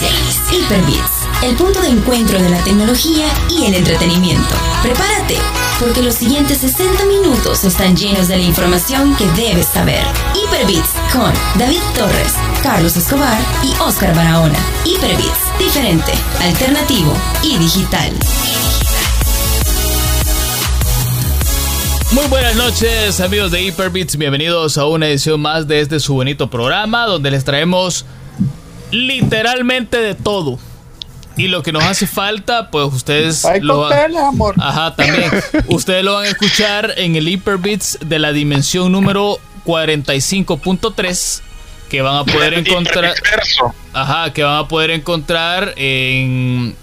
especiales. Hyperbits, el punto de encuentro de la tecnología y el entretenimiento. Prepárate, porque los siguientes 60 minutos están llenos de la información que debes saber. Hyperbits con David Torres, Carlos Escobar y Oscar Barahona. Hyperbits, diferente, alternativo y digital. Muy buenas noches amigos de Hyperbits, bienvenidos a una edición más de este su bonito programa donde les traemos literalmente de todo. Y lo que nos hace falta, pues ustedes lo van... amor. Ajá, también. ustedes lo van a escuchar en el Hyperbits de la dimensión número 45.3 que van a poder encontrar Ajá, que van a poder encontrar en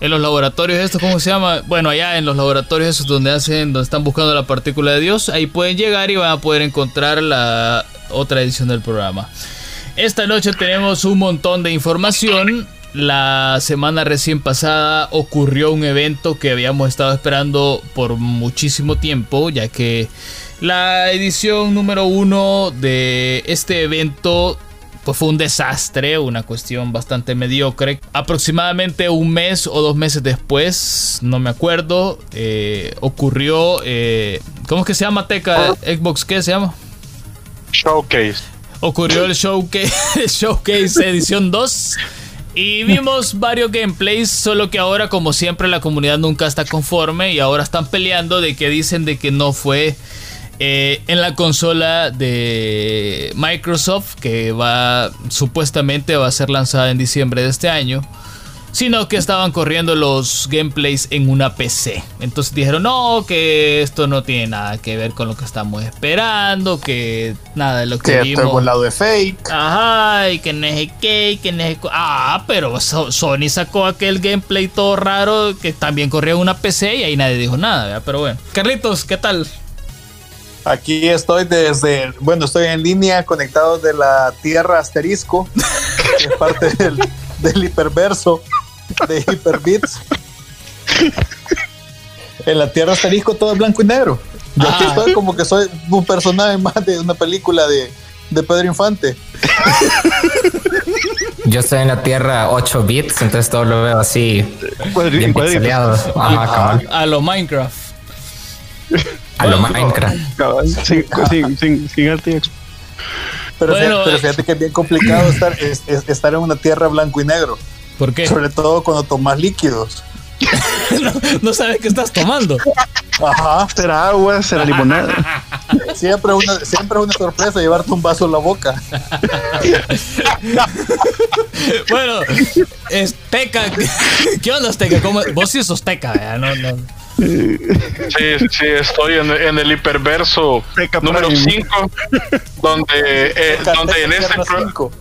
en los laboratorios estos, ¿cómo se llama? Bueno, allá en los laboratorios esos donde hacen, donde están buscando la partícula de Dios, ahí pueden llegar y van a poder encontrar la otra edición del programa. Esta noche tenemos un montón de información. La semana recién pasada ocurrió un evento que habíamos estado esperando por muchísimo tiempo, ya que la edición número uno de este evento pues fue un desastre, una cuestión bastante mediocre. Aproximadamente un mes o dos meses después, no me acuerdo, eh, ocurrió, eh, ¿cómo es que se llama Teca? Xbox, ¿qué se llama? Showcase. Ocurrió el Showcase, Showcase Edición 2. Y vimos varios gameplays, solo que ahora como siempre la comunidad nunca está conforme y ahora están peleando de que dicen de que no fue eh, en la consola de Microsoft que va supuestamente va a ser lanzada en diciembre de este año sino que estaban corriendo los gameplays en una PC. Entonces dijeron, no, que esto no tiene nada que ver con lo que estamos esperando, que nada de lo que, que vimos. Esto es lado de fake. Ajá, y que no es que, que no es Ah, pero Sony sacó aquel gameplay todo raro que también corría en una PC y ahí nadie dijo nada, ¿verdad? pero bueno. Carlitos, ¿qué tal? Aquí estoy desde, bueno, estoy en línea conectado de la Tierra Asterisco, que es parte del, del hiperverso de Hyperbits. En la Tierra Asterisco todo es blanco y negro. Yo aquí Ah. estoy como que soy un personaje más de una película de, de Pedro Infante. Yo estoy en la Tierra 8 bits, entonces todo lo veo así bien pixeleado. Ajá, cabal. A lo Minecraft. A lo Minecraft. Sin, sin, sin, sin RTX. Pero, Bueno, fíjate, pero eh. fíjate que es bien complicado estar, es- es- estar en una tierra blanco y negro. ¿Por qué? Sobre todo cuando tomas líquidos. no, no sabes qué estás tomando. Ajá. ¿Será agua? ¿Será limonada? Siempre es una, siempre es una sorpresa llevarte un vaso en la boca. Bueno, es Teca. ¿Qué onda, Teca? ¿Cómo? Vos sí sos Teca. No, no. Sí, sí, estoy en, en el hiperverso Teca número Prime. 5, donde, eh, donde en este pro-.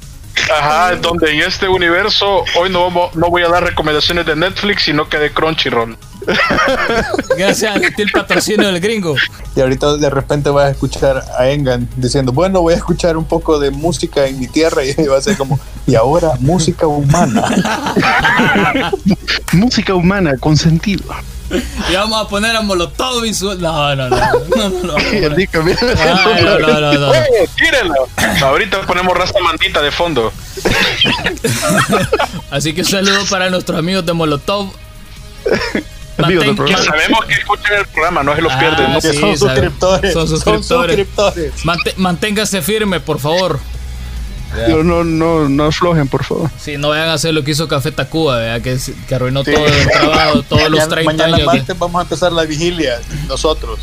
Ajá, donde en este universo hoy no, vamos- no voy a dar recomendaciones de Netflix, sino que de Crunchyroll. Gracias a ti el patrocinio del gringo. Y ahorita de repente vas a escuchar a Engan diciendo, bueno, voy a escuchar un poco de música en mi tierra y va a ser como, y ahora música humana. Música humana con sentido. Y vamos a poner a Molotov y su. No, no, no. No, no, no. No, no, no, no. ¡Eh, tírenlo! Ahorita ponemos raza mandita de fondo. Así que un saludo para nuestros amigos de Molotov. Amigos del Mantén- Que programa. sabemos que escuchan el programa, no se lo Ah, pierden. ¿no? que sí, son suscriptores. Son Son suscriptores. manténgase firme, por favor. No, no, no, no aflojen, por favor. Sí, no vayan a hacer lo que hizo Café Tacuba, ¿verdad? Que, que arruinó todo el trabajo, todos los Mañana- 30 mañana años. de- martes vamos a empezar la vigilia nosotros.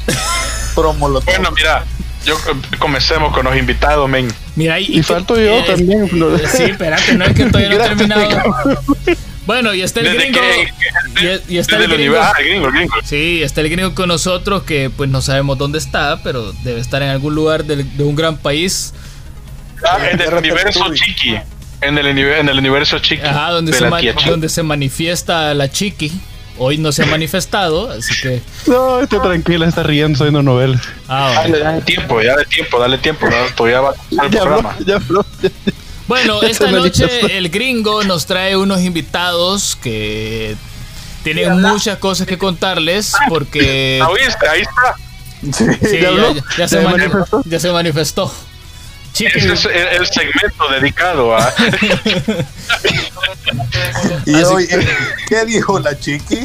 Promo lo Bueno, mira, yo comencemos con los invitados, men. Mira, y, Y falto yo eh, también. no. Sí, espérate, no es que todavía no he terminado. Bueno, y está el Desde gringo. que- y, y está el gringo. Ah. Sí, está el gringo con nosotros que pues no sabemos dónde está, pero debe estar en algún lugar del- de, un gran país. Ah, en el universo chiqui. En el, en el universo chiqui. Ajá, donde de se, donde se manifiesta la chiqui. Hoy no se ha manifestado, así que. No, esté tranquila, está riendo, soy una novela. Ah, Dale, bueno. dale tiempo, dale tiempo, dale tiempo. ¿no? Todavía va a el Ya programa. ya ya- Bueno, esta noche el gringo nos trae unos invitados que tienen muchas cosas que contarles porque ¿Ah, ¿Oíste? Ahí está. sí, ¿Ya habló? ya, ya se ¿Ya mani- manifestó? ya se manifestó. Ese es el, el segmento dedicado a. y hoy, ¿qué dijo la chiqui?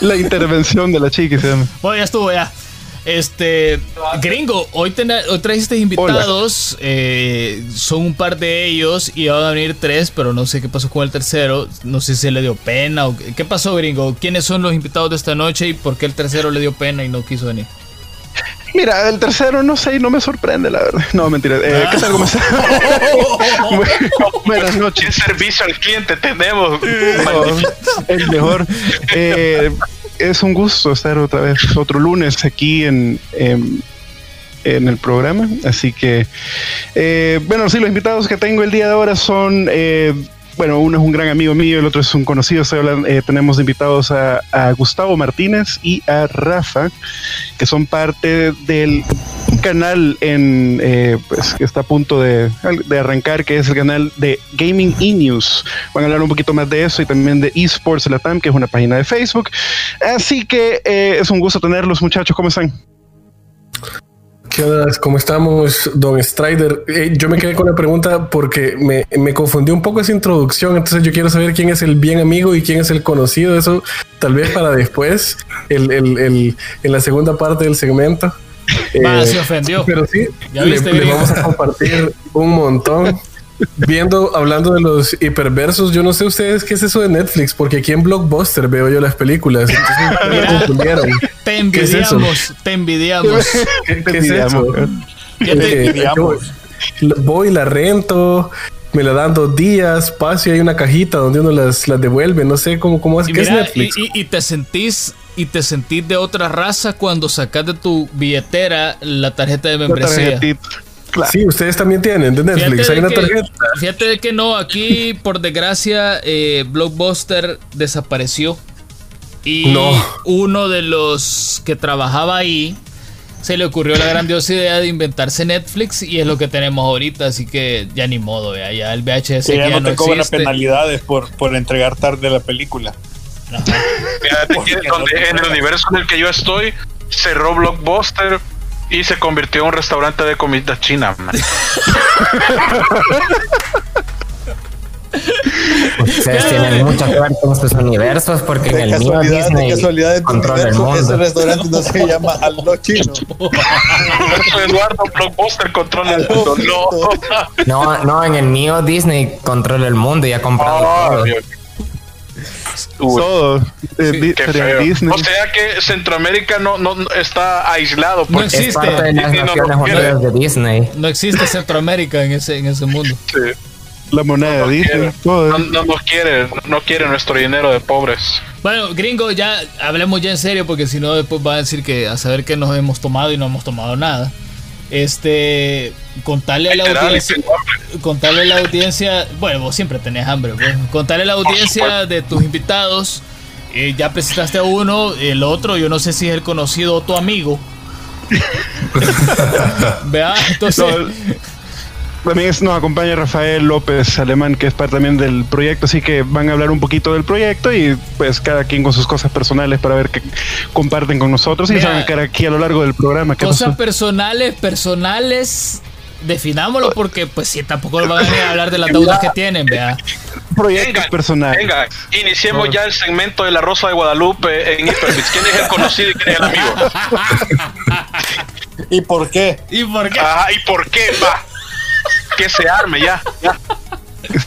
La intervención de la chiqui se llama. Bueno, ya estuvo ya. Este, gringo, hoy, trajiste invitados, eh, son un par de ellos y van a venir tres, pero no sé qué pasó con el tercero, no sé si le dio pena o qué pasó, gringo. ¿Quiénes son los invitados de esta noche y por qué el tercero le dio pena y no quiso venir? Mira, el tercero no sé y no me sorprende, la verdad. No, mentira. Eh, ¿Qué tal? ¿Cómo estás? Buenas noches. ¿Qué servicio al cliente tenemos? el mejor. Eh, es un gusto estar otra vez, otro lunes aquí en, en, el programa. Así que, eh, bueno, sí, los invitados que tengo el día de ahora son eh, bueno, uno es un gran amigo mío, el otro es un conocido. Eh, tenemos invitados a, Gustavo Martínez y a Rafa, que son parte del canal en, eh, pues, que está a punto de, arrancar, que es el canal de Gaming E News. Van a hablar un poquito más de eso y también de Esports Latam, que es una página de Facebook. Así que eh, es un gusto tenerlos, muchachos. ¿Cómo están? ¿Qué onda? ¿Cómo estamos, Don Strider? Eh, yo me quedé con la pregunta porque me, me confundió un poco esa introducción, entonces yo quiero saber quién es el bien amigo y quién es el conocido. Eso tal vez para después, el, el, el, en la segunda parte del segmento. Ah, se ofendió. Pero sí, le vamos a compartir un montón. Viendo, hablando de los hiperversos, yo no sé ustedes qué es eso de Netflix, porque aquí en Blockbuster veo yo las películas. te envidiamos, te envidiamos. ¿Qué, es eso? Eh, voy, la rento, me la dan dos días, paso y hay una cajita donde uno las, las devuelve. No sé cómo, cómo es que es Netflix. Y, te sentís y te sentís de otra raza cuando sacas de tu billetera la tarjeta de membresía. Sí, ustedes también tienen de Netflix. Hay una tarjeta. Fíjate de que no, aquí por desgracia eh, Blockbuster desapareció. Y uno de los que trabajaba ahí se le ocurrió la grandiosa idea de inventarse Netflix y es lo que tenemos ahorita, así que ya ni modo, ya, ya el VHS ya, no, te cobran penalidades por, por entregar tarde la película. Fíjate que en el universo en el que yo estoy, cerró Blockbuster y se convirtió en un restaurante de comida china. Ustedes tienen mucha suerte en estos universos porque en el mío Disney casualidad controla el mundo. Ese restaurante no se llama Aldo Chino. Eduardo Blockbuster controla el mundo. No. no, no, en el mío Disney controla el mundo y ha comprado oh, todo. Eh, o sea que Centroamérica no, no, está aislado. No existe. de Disney. No existe Centroamérica en ese, en ese mundo. La moneda de Disney. No, nos quiere, no quiere nuestro dinero de pobres. Bueno, gringo, ya hablemos ya en serio porque si no después va a decir que a saber que nos hemos tomado y no hemos tomado nada. Este, contarle a la audiencia, contarle a la audiencia, bueno, vos siempre tenés hambre, pues. contarle a la audiencia de tus invitados. Eh, ya presentaste a uno, el otro, yo no sé si es el conocido o tu amigo. Vea, entonces. También nos acompaña Rafael López Alemán, que es parte también del proyecto, así que van a hablar un poquito del proyecto y pues cada quien con sus cosas personales para ver qué comparten con nosotros y se van a quedar aquí a lo largo del programa. Cosas personales, personales, definámoslo porque pues sí, tampoco van a hablar de las deudas que tienen, vea. Proyectos personales. Venga, iniciemos ya el segmento de la Rosa de Guadalupe en Hyperbits. ¿Quién es el conocido y quién es el amigo? ¿Y por qué? ¿Y por qué? Ajá, ¿y por qué? Va que se arme ya.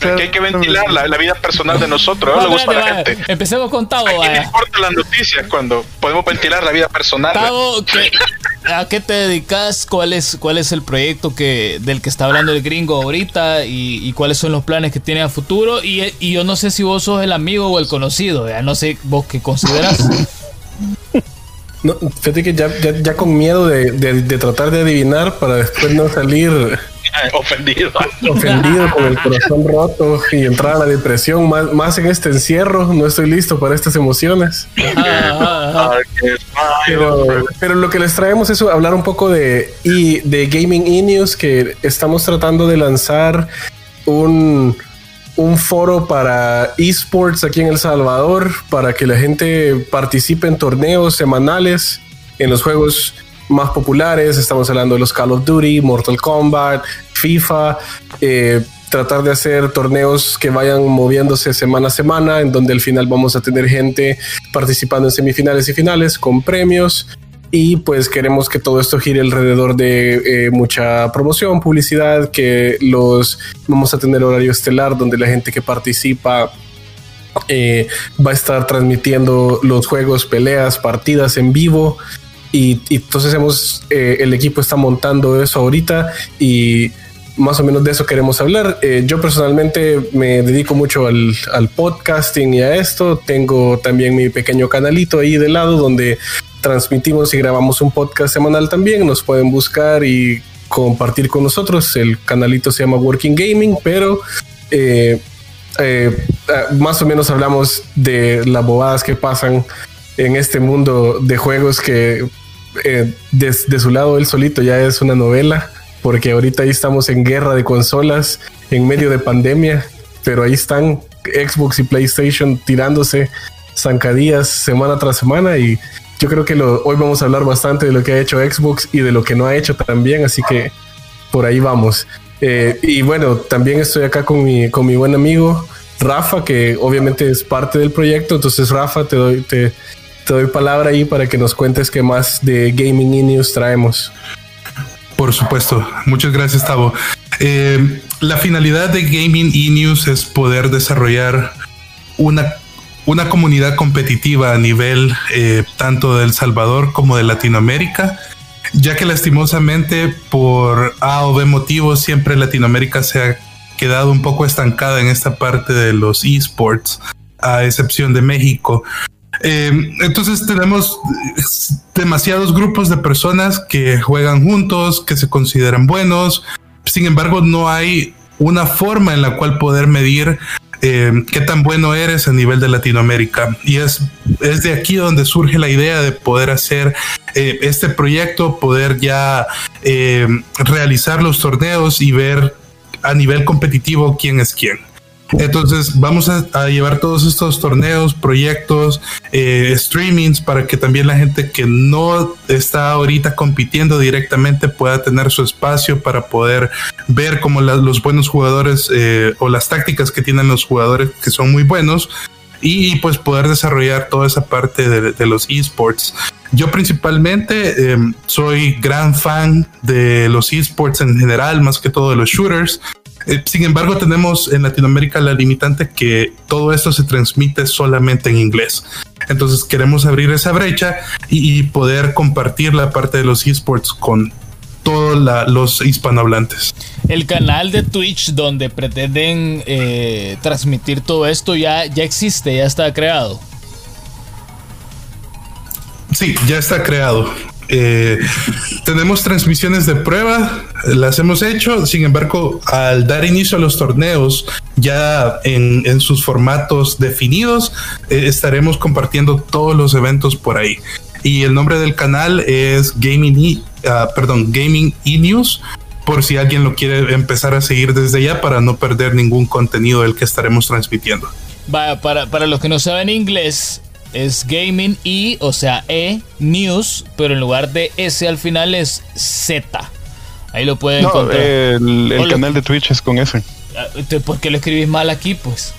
Que hay que ventilar la, vida personal de nosotros. No, gusta la gente. Empecemos con Tavo. ¿A quién importa las noticias cuando podemos ventilar la vida personal? Tavo, ¿a qué te dedicas? ¿Cuál es, cuál es el proyecto que, del que está hablando el gringo ahorita? ¿Y, cuáles son los planes que tiene a futuro? Y, y, yo no sé si vos sos el amigo o el conocido. No sé vos qué consideras. No, fíjate que ya, ya, con miedo de, de, tratar de adivinar para después no salir ofendido. Ofendido con el corazón roto y entrar a la depresión. Más, más en este encierro, no estoy listo para estas emociones. pero, lo que les traemos es hablar un poco de, y de Gaming e News, que estamos tratando de lanzar un, un foro para esports aquí en El Salvador, para que la gente participe en torneos semanales en los juegos más populares. Estamos hablando de los Call of Duty, Mortal Kombat, FIFA. Eh, tratar de hacer torneos que vayan moviéndose semana a semana, en donde al final vamos a tener gente participando en semifinales y finales con premios. Y pues queremos que todo esto gire alrededor de eh, mucha promoción, publicidad, que los vamos a tener horario estelar donde la gente que participa eh, va a estar transmitiendo los juegos, peleas, partidas en vivo. Y, entonces hemos, eh, el equipo está montando eso ahorita y más o menos de eso queremos hablar. Eh, yo personalmente me dedico mucho al, podcasting y a esto. Tengo también mi pequeño canalito ahí de lado donde transmitimos y grabamos un podcast semanal también. Nos pueden buscar y compartir con nosotros. El canalito se llama Working Gaming, pero eh, eh, más o menos hablamos de las bobadas que pasan en este mundo de juegos que de su lado él solito ya es una novela porque ahorita ahí estamos en guerra de consolas en medio de pandemia, pero ahí están Xbox y PlayStation tirándose zancadillas semana tras semana y yo creo que hoy vamos a hablar bastante de lo que ha hecho Xbox y de lo que no ha hecho también, así que por ahí vamos. Eh, y bueno, también estoy acá con mi, buen amigo Rafa, que obviamente es parte del proyecto. Entonces, Rafa, te doy, te, doy palabra ahí para que nos cuentes qué más de Gaming News traemos. Por supuesto. Muchas gracias, Tavo. Eh, la finalidad de Gaming e News es poder desarrollar una, una comunidad competitiva a nivel eh, tanto de El Salvador como de Latinoamérica, ya que lastimosamente por A o B motivos siempre Latinoamérica se ha quedado un poco estancada en esta parte de los esports, a excepción de México. Eh, entonces tenemos demasiados grupos de personas que juegan juntos, que se consideran buenos. Sin embargo, no hay una forma en la cual poder medir eh, qué tan bueno eres a nivel de Latinoamérica. Y es, es de aquí donde surge la idea de poder hacer eh, este proyecto, poder ya realizar los torneos y ver a nivel competitivo quién es quién. Entonces vamos a, llevar todos estos torneos, proyectos, eh, streamings para que también la gente que no está ahorita compitiendo directamente pueda tener su espacio para poder ver cómo los buenos jugadores eh, o las tácticas que tienen los jugadores que son muy buenos y pues poder desarrollar toda esa parte de, los esports. Yo principalmente em, soy gran fan de los esports en general, más que todo de los shooters. Eh, sin embargo, tenemos en Latinoamérica la limitante que todo esto se transmite solamente en inglés. Entonces queremos abrir esa brecha y, poder compartir la parte de los esports con todos los hispanohablantes. El canal de Twitch donde pretenden eh, transmitir todo esto ya, ya existe, ya está creado. Sí, ya está creado. Eh, tenemos transmisiones de prueba, las hemos hecho, sin embargo, al dar inicio a los torneos, ya en, sus formatos definidos, eh, estaremos compartiendo todos los eventos por ahí. Y el nombre del canal es Gaming e, ah, perdón, Gaming e News, por si alguien lo quiere empezar a seguir desde ya para no perder ningún contenido del que estaremos transmitiendo. Vaya, para, para los que no saben inglés, es Gaming y, o sea, E, News, pero en lugar de S al final es Z. Ahí lo pueden encontrar. El, canal de Twitch es con S. Ah, ¿Por qué lo escribís mal aquí, pues?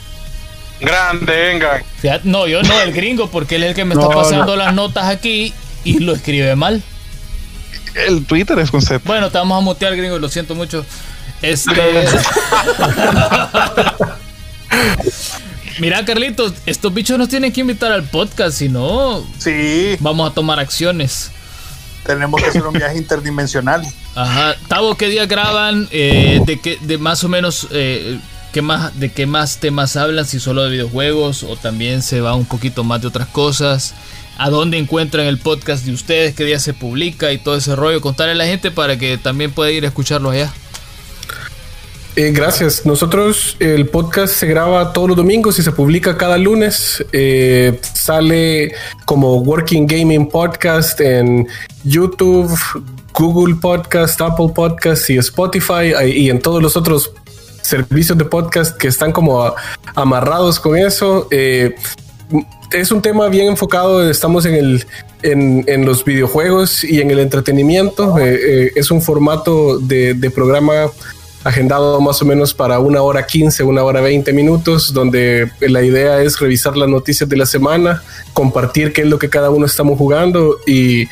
Grande, venga. no, yo no, el gringo, porque él es el que me está pasando las notas aquí y lo escribe mal. El Twitter es con Z. Bueno, te vamos a mutear, gringo, lo siento mucho. Este. Mira, Carlitos, estos bichos nos tienen que invitar al podcast, si no, sí. vamos a tomar acciones. Tenemos que hacer un viaje interdimensional. Ajá. Tavo, ¿qué día graban? Eh, de qué, de más o menos, eh, ¿qué más, de qué más temas hablan? Si solo de videojuegos o también se va un poquito más de otras cosas. ¿A dónde encuentran el podcast de ustedes? ¿Qué día se publica? Y todo ese rollo. Contarle a la gente para que también pueda ir a escucharlo allá. Eh, gracias. Nosotros, el podcast se graba todos los domingos y se publica cada lunes. Eh, sale como Working Gaming Podcast en YouTube, Google Podcast, Apple Podcast y Spotify y en todos los otros servicios de podcast que están como amarrados con eso. Eh, es un tema bien enfocado. Estamos en el en, los videojuegos y en el entretenimiento. es un formato de, de programa agendado más o menos para una hora 15, una hora 20 minutos, donde la idea es revisar las noticias de la semana, compartir qué es lo que cada uno estamos jugando y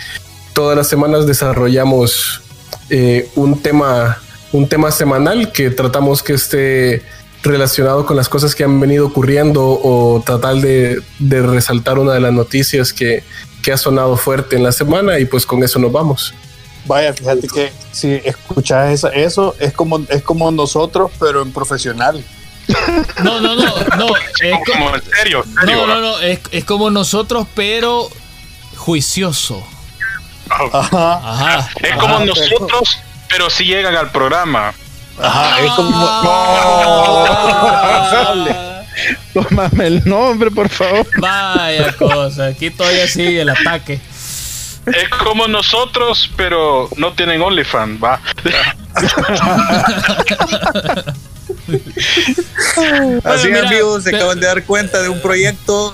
todas las semanas desarrollamos eh, un tema un tema semanal que tratamos que esté relacionado con las cosas que han venido ocurriendo o tratar de, resaltar una de las noticias que, que ha sonado fuerte en la semana y pues con eso nos vamos. Vaya, fíjate que si escuchas eso, es como, es como nosotros, pero en profesional. No, no, no, no. Es como, en serio, No, no, no. Es, es, como nosotros, pero juicioso. Ajá. Ajá. Es como nosotros, pero sí llegan al programa. Ajá, es como. No, Tómame el nombre, por favor. Vaya cosa, aquí todavía sigue el ataque. Es como nosotros, pero no tienen OnlyFans, va. Así amigos, se acaban de dar cuenta de un proyecto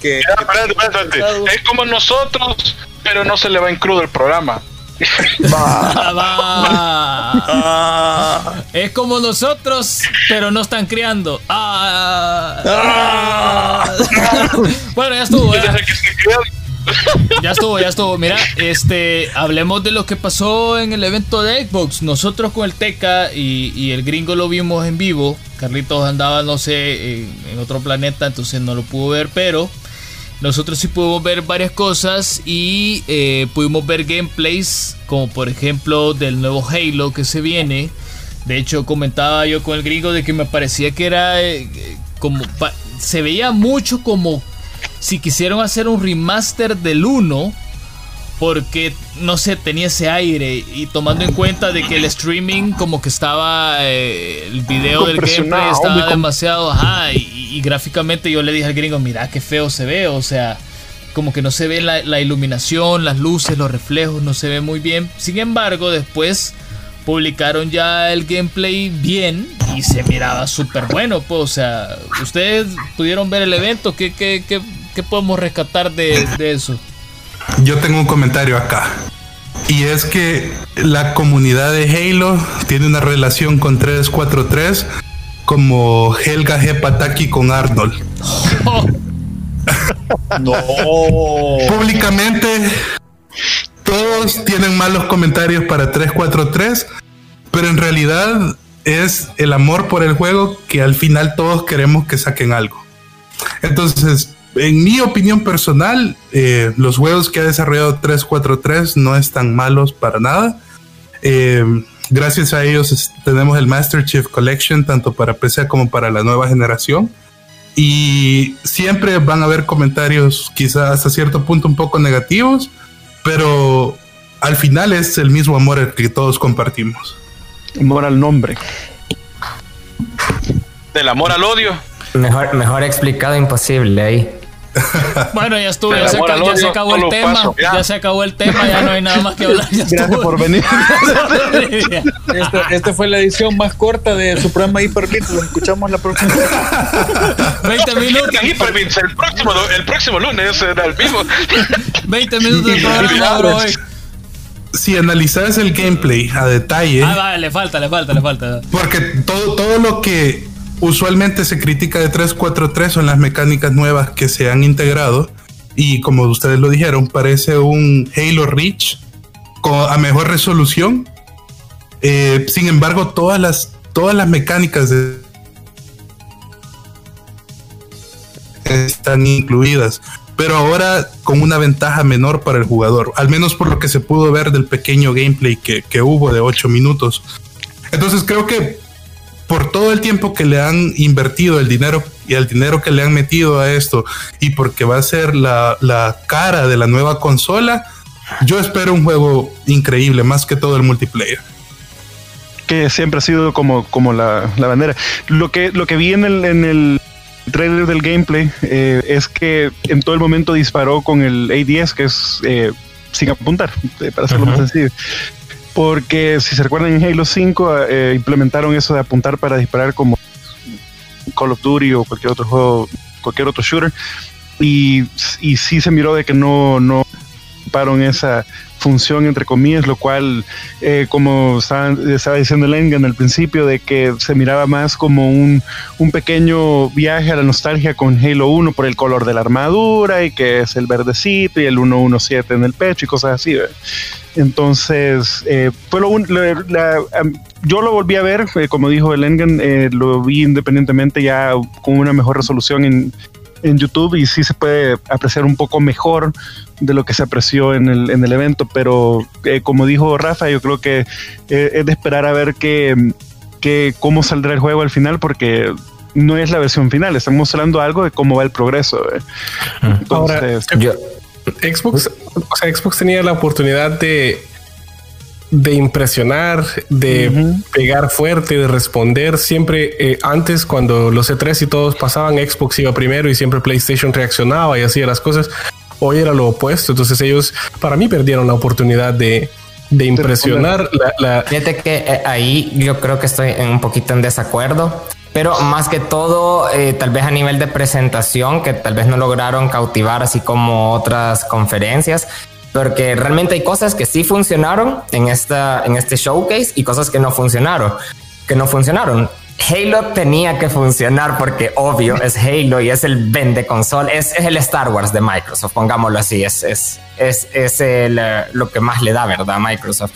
que, es como nosotros, pero no se le va en crudo el programa. Es como nosotros, pero no están criando. Ah. bueno, ya estuvo. Ya estuvo, ya estuvo. Mira, este, hablemos de lo que pasó en el evento de Xbox. Nosotros con el Teca y, el gringo lo vimos en vivo. Carlitos andaba, no sé, en, otro planeta, entonces no lo pudo ver, pero nosotros sí pudimos ver varias cosas y eh, pudimos ver gameplays, como por ejemplo del nuevo Halo que se viene. De hecho, comentaba yo con el gringo de que me parecía que era eh, como. Se veía mucho como si quisieron hacer un remaster del 1, porque no sé, tenía ese aire y tomando en cuenta de que el streaming como que estaba, eh, el video del gameplay estaba demasiado, ajá, y, gráficamente yo le dije al gringo, mira qué feo se ve, o sea, como que no se ve la, la iluminación, las luces, los reflejos, no se ve muy bien. Sin embargo, después publicaron ya el gameplay bien y se miraba súper bueno, pues, o sea, ustedes pudieron ver el evento, ¿qué, qué, qué, qué podemos rescatar de, de, eso? Yo tengo un comentario acá. Y es que la comunidad de Halo tiene una relación con 343 como Helga G. Pataki con Arnold. no. Públicamente todos tienen malos comentarios para 343, pero en realidad es el amor por el juego que al final todos queremos que saquen algo. Entonces, en mi opinión personal, eh, los juegos que ha desarrollado 343 no están malos para nada. Eh, gracias a ellos tenemos el Master Chief Collection tanto para PC como para la nueva generación. Y siempre van a haber comentarios quizás hasta cierto punto un poco negativos, pero al final es el mismo amor el que todos compartimos. Amor al nombre. Del amor al odio. Mejor, mejor explicado imposible ahí. Bueno, ya estuvo, ya, se, acabó el tema, ya. se acabó el tema, ya no hay nada más que hablar. Gracias por venir. Esta fue la edición más corta de su programa Hyperbits, lo escuchamos la próxima 20 minutos. el próximo, el próximo lunes será el vivo. 20 minutos de programa, bro. Si analizas el gameplay a detalle. Ah, vale, le falta, le falta, le falta. Porque todo, todo lo que usualmente se critica de 343 son las mecánicas nuevas que se han integrado y como ustedes lo dijeron, parece un Halo Reach a mejor resolución. Eh, sin embargo, todas las, todas las mecánicas están incluidas, pero ahora con una ventaja menor para el jugador, al menos por lo que se pudo ver del pequeño gameplay que, que hubo de 8 minutos. Entonces creo que por todo el tiempo que le han invertido el dinero y el dinero que le han metido a esto y porque va a ser la, cara de la nueva consola, yo espero un juego increíble, más que todo el multiplayer. Que siempre ha sido como, como la, bandera. Lo que, lo que vi en el, en el trailer del gameplay eh, es que en todo el momento disparó con el A10, que es eh, sin apuntar, eh, para hacerlo más sencillo porque si se recuerdan en Halo 5 eh, implementaron eso de apuntar para disparar como Call of Duty o cualquier otro juego, cualquier otro shooter. Y, y sí se miró de que no, no ocuparon esa función, entre comillas, lo cual, eh, como estaba, estaba diciendo Lengan al principio, de que se miraba más como un, un, pequeño viaje a la nostalgia con Halo 1 por el color de la armadura y que es el verdecito y el 117 en el pecho y cosas así. Entonces, eh, fue lo, yo lo volví a ver, eh, como dijo el Engen, eh, lo vi independientemente ya con una mejor resolución en, en, YouTube y sí se puede apreciar un poco mejor de lo que se apreció en el, en el evento, pero como dijo Rafa, yo creo que es de esperar a ver que, que cómo saldrá el juego al final porque no es la versión final, estamos mostrando algo de cómo va el progreso. Entonces, Ahora, Xbox, o sea, Xbox tenía la oportunidad de, de impresionar, de pegar fuerte, de responder. Siempre eh, antes, cuando los E3 y todos pasaban, Xbox iba primero y siempre PlayStation reaccionaba y hacía las cosas. Hoy era lo opuesto. Entonces ellos, para mí, perdieron la oportunidad de, de impresionar. La, Fíjate que eh, ahí yo creo que estoy un poquito en desacuerdo pero más que todo, eh, tal vez a nivel de presentación, que tal vez no lograron cautivar así como otras conferencias, porque realmente hay cosas que sí funcionaron en, esta, en este showcase y cosas que no funcionaron, que no funcionaron. Halo tenía que funcionar porque obvio es Halo y es el vende console, es, es el Star Wars de Microsoft, pongámoslo así, es, es, es, es el, eh, lo que más le da, ¿verdad? Microsoft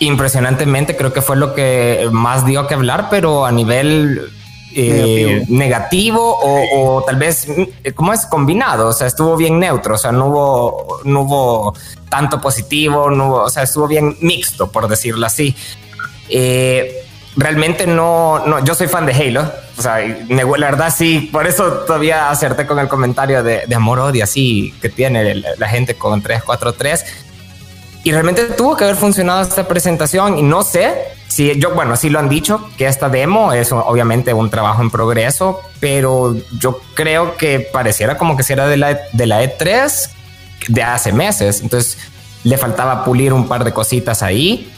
impresionantemente creo que fue lo que más dio que hablar, pero a nivel eh, negativo, o, tal vez, eh, ¿cómo es? Combinado, o sea, estuvo bien neutro, o sea, no hubo, no hubo tanto positivo, no hubo, o sea, estuvo bien mixto, por decirlo así. Eh, realmente no, no, yo soy fan de Halo, o sea, me, la verdad sí, por eso todavía acerté con el comentario de, de amor odio así que tiene la gente con 343 y realmente tuvo que haber funcionado esta presentación y no sé si yo, bueno, sí lo han dicho, que esta demo es obviamente un trabajo en progreso, pero yo creo que pareciera como que si era de la, de la E3 de hace meses. Entonces le faltaba pulir un par de cositas ahí.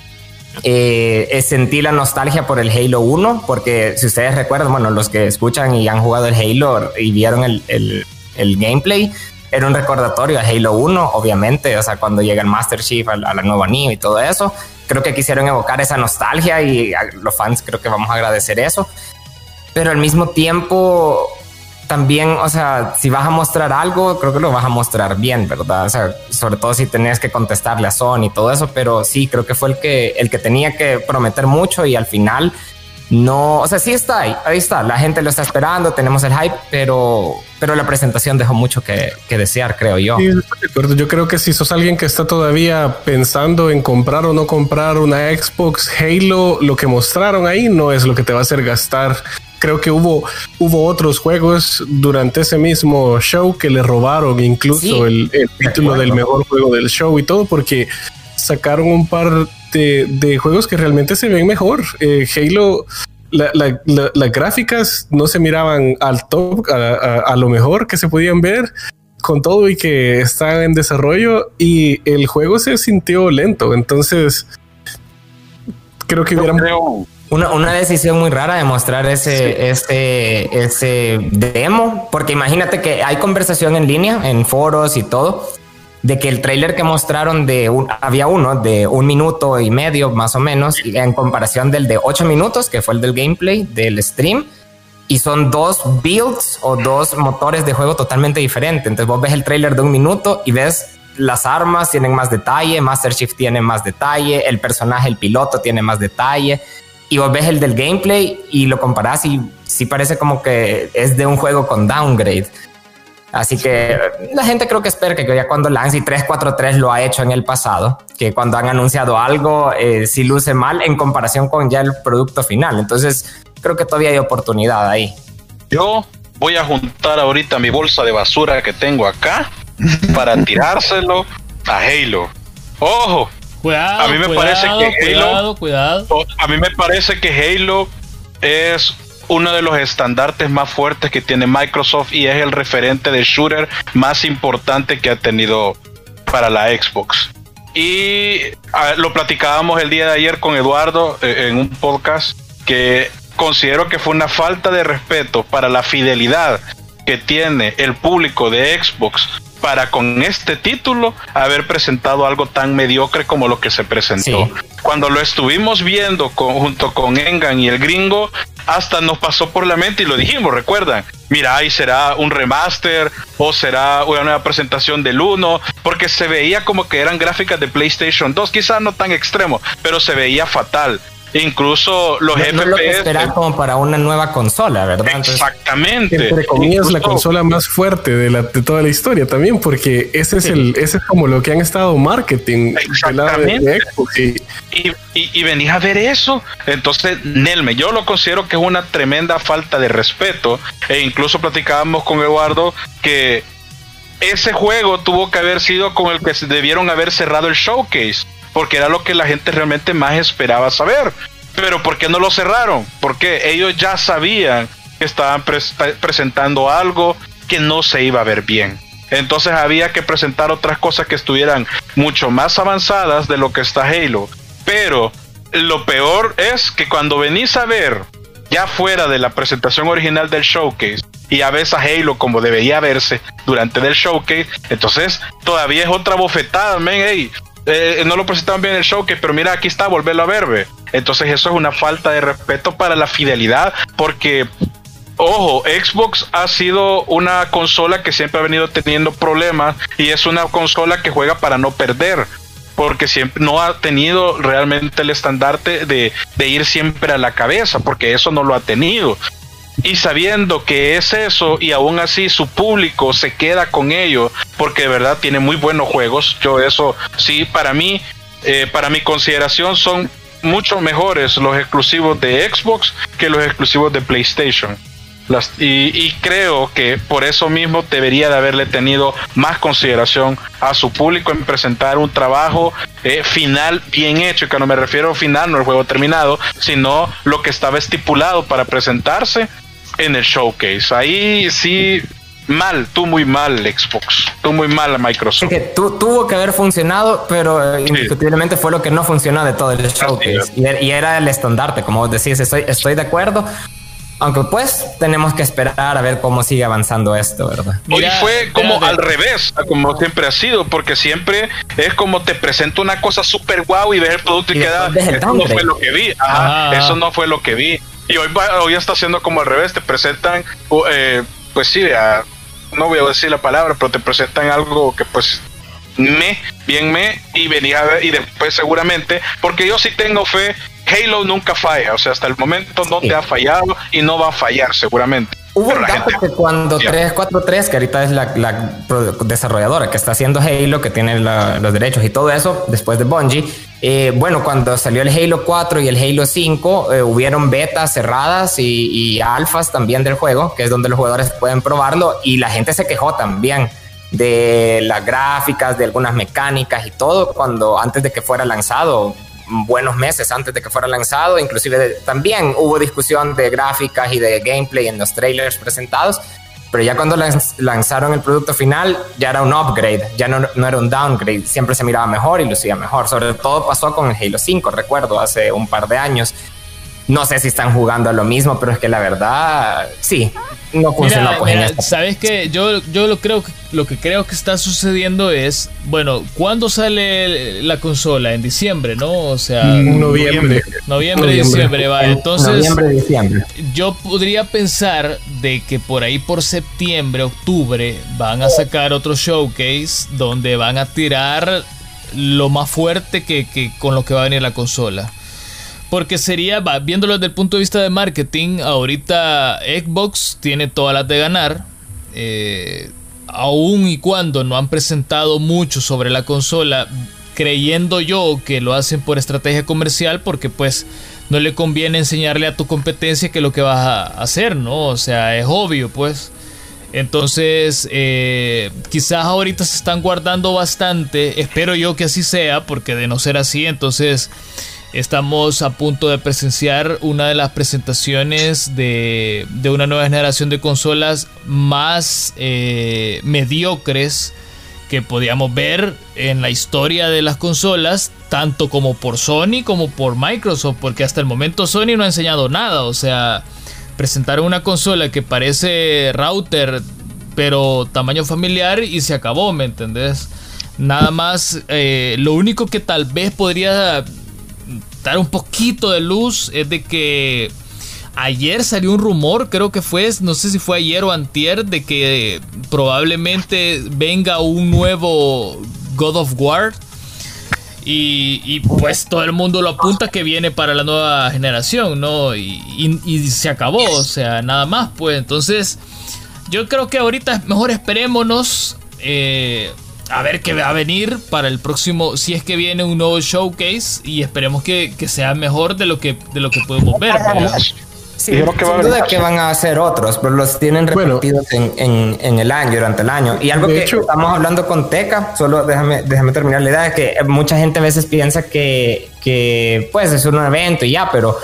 Eh, sentí la nostalgia por el Halo 1, porque si ustedes recuerdan, bueno, los que escuchan y han jugado el Halo y vieron el, el, el gameplay, era un recordatorio a Halo 1, obviamente, o sea, cuando llega el Master Chief a, la nueva NIO y todo eso. Creo que quisieron evocar esa nostalgia y los fans creo que vamos a agradecer eso. Pero al mismo tiempo, también, o sea, si vas a mostrar algo, creo que lo vas a mostrar bien, ¿verdad? O sea, sobre todo si tenías que contestarle a Sony y todo eso, pero sí, creo que fue el que, el que tenía que prometer mucho y al final no, o sea, sí está ahí, ahí está, la gente lo está esperando, tenemos el hype, pero, pero la presentación dejó mucho que, desear, creo yo. yo creo que si sos alguien que está todavía pensando en comprar o no comprar una Xbox Halo, lo que mostraron ahí no es lo que te va a hacer gastar. Creo que hubo, hubo otros juegos durante ese mismo show que le robaron incluso el, título del mejor juego del show y todo porque sacaron un par de, juegos que realmente se ven mejor. Eh, Halo, las gráficas no se miraban al top, a, lo mejor que se podían ver con todo y que está en desarrollo y el juego se sintió lento. Entonces, creo que hubiera... Una, una, decisión muy rara de mostrar ese, ese, ese demo, porque imagínate que hay conversación en línea, en foros y todo, de que el trailer que mostraron de había uno de un minuto y medio más o menos en comparación del de ocho minutos que fue el del gameplay del stream y son dos builds o dos motores de juego totalmente diferentes. Entonces vos ves el trailer de un minuto y ves las armas tienen más detalle, Master Chief tiene más detalle, el personaje, el piloto tiene más detalle y vos ves el del gameplay y lo comparás y sí parece como que es de un juego con downgrade. Así que la gente creo que espera que ya cuando lance y 343 lo ha hecho en el pasado, que cuando han anunciado algo eh, si luce mal en comparación con ya el producto final. Entonces creo que todavía hay oportunidad ahí. Yo voy a juntar ahorita mi bolsa de basura que tengo acá para tirárselo a Halo. Ojo. Cuidado, a mí me parece que Halo, cuidado. A mí me parece que Halo es uno de los estandartes más fuertes que tiene Microsoft y es el referente de shooter más importante que ha tenido para la Xbox. Y lo platicábamos el día de ayer con Eduardo eh, en un podcast que considero que fue una falta de respeto para la fidelidad que tiene el público de Xbox para con este título haber presentado algo tan mediocre como lo que se presentó. Cuando lo estuvimos viendo junto con Engan y el gringo, hasta nos pasó por la mente y lo dijimos, recuerdan, mira, ahí será un remaster o será una nueva presentación del 1, porque se veía como que eran gráficas de PlayStation 2, quizás no tan extremo, pero se veía fatal. Incluso los FPS. lo que como para una nueva consola, ¿verdad? exactamente. Entre comillas, la consola más fuerte de, la, de toda la historia también, porque ese es el, ese es como lo que han estado marketing. Exactamente. y, y, y, venís a ver eso. Entonces, Nelme, yo lo considero que es una tremenda falta de respeto. E incluso platicábamos con Eduardo que ese juego tuvo que haber sido con el que se debieron haber cerrado el showcase porque era lo que la gente realmente más esperaba saber. Pero ¿por qué no lo cerraron? Porque ellos ya sabían que estaban presentando algo que no se iba a ver bien. Entonces había que presentar otras cosas que estuvieran mucho más avanzadas de lo que está Halo. Pero lo peor es que cuando venís a ver ya fuera de la presentación original del showcase y a ves a Halo como debería verse durante el showcase, entonces todavía es otra bofetada, men, hey, eh, no lo presentaban bien en el showcase, pero mira, aquí está, volverlo a ver. Entonces eso es una falta de respeto para la fidelidad, porque, ojo, Xbox ha sido una consola que siempre ha venido teniendo problemas y es una consola que juega para no perder porque siempre no ha tenido realmente el estandarte de, de, ir siempre a la cabeza, porque eso no lo ha tenido y sabiendo que es eso y aún así su público se queda con ello porque de verdad tiene muy buenos juegos. Yo eso sí, para mí, eh, para mi consideración son mucho mejores los exclusivos de Xbox que los exclusivos de PlayStation. Y, creo que por eso mismo debería de haberle tenido más consideración a su público en presentar un trabajo eh, final bien hecho, que no me refiero a final, no el juego terminado, sino lo que estaba estipulado para presentarse en el showcase. Ahí sí, mal, tú muy mal Xbox, tú muy mal a Microsoft. que tuvo que haber funcionado, pero eh, indiscutiblemente fue lo que no funcionó de todo el showcase. Y, era el estandarte, como vos decís, estoy, estoy de acuerdo. Aunque pues tenemos que esperar a ver cómo sigue avanzando esto, ¿verdad? Hoy fue como al revés, como siempre ha sido, porque siempre es como te presento una cosa súper guau y ves el producto y, queda, eso no fue lo que vi, eso no fue lo que vi. Y hoy, hoy está haciendo como al revés, te presentan, eh, pues sí, no voy a decir la palabra, pero te presentan algo que pues me, bien me, y venía a ver, y después seguramente, porque yo sí tengo fe, Halo nunca falla, o sea, hasta el momento no te ha fallado y no va a fallar seguramente. Hubo un dato que cuando 343, que ahorita es la, desarrolladora que está haciendo Halo, que tiene los derechos y todo eso, después de Bungie, eh, bueno, cuando salió el Halo 4 y el Halo 5, eh, hubieron betas cerradas y, y alfas también del juego, que es donde los jugadores pueden probarlo, y la gente se quejó también de las gráficas, de algunas mecánicas y todo, cuando antes de que fuera lanzado, buenos meses antes de que fuera lanzado. Inclusive también hubo discusión de gráficas y de gameplay en los trailers presentados. Pero ya cuando lanzaron el producto final, ya era un upgrade, ya no, no era un downgrade. Siempre se miraba mejor y lucía mejor. Sobre todo pasó con el Halo 5, recuerdo, hace un par de años. No sé si están jugando a lo mismo, pero es que la verdad, sí, no funcionó. pues, Sabes que yo, yo lo creo lo que creo que está sucediendo es, bueno, ¿cuándo sale la consola? En diciembre, ¿no? O sea, noviembre. Noviembre, diciembre, va. Entonces, noviembre, diciembre. yo podría pensar de que por ahí por septiembre, octubre, van a sacar otro showcase donde van a tirar lo más fuerte que, que con lo que va a venir la consola. Porque sería, viéndolo desde el punto de vista de marketing, ahorita Xbox tiene todas las de ganar. Eh, aun y cuando no han presentado mucho sobre la consola, creyendo yo que lo hacen por estrategia comercial, porque pues no le conviene enseñarle a tu competencia que lo que vas a hacer, ¿no? O sea, es obvio, pues. Entonces, eh, quizás ahorita se están guardando bastante. Espero yo que así sea, porque de no ser así, entonces Estamos a punto de presenciar una de las presentaciones de, una nueva generación de consolas más eh, mediocres que podíamos ver en la historia de las consolas, tanto como por Sony como por Microsoft, porque hasta el momento Sony no ha enseñado nada, o sea, presentaron una consola que parece router pero tamaño familiar y se acabó, ¿me entendés? Nada más, eh, lo único que tal vez podría un poquito de luz es de que ayer salió un rumor, creo que fue, no sé si fue ayer o antier, de que probablemente venga un nuevo God of War. Y, pues todo el mundo lo apunta que viene para la nueva generación, ¿no? Y, se acabó, o sea, nada más, pues. Entonces, yo creo que ahorita mejor esperémonos. Eh, a ver qué va a venir para el próximo, si es que viene un nuevo showcase y esperemos que, sea mejor de lo que, de lo que podemos ver. Sí, sin duda que van a hacer otros, pero los tienen repetidos en, en, el año, durante el año. Y algo que estamos hablando con Teca, solo déjame, déjame terminar la idea, es que mucha gente a veces piensa que, que pues es un evento y ya, pero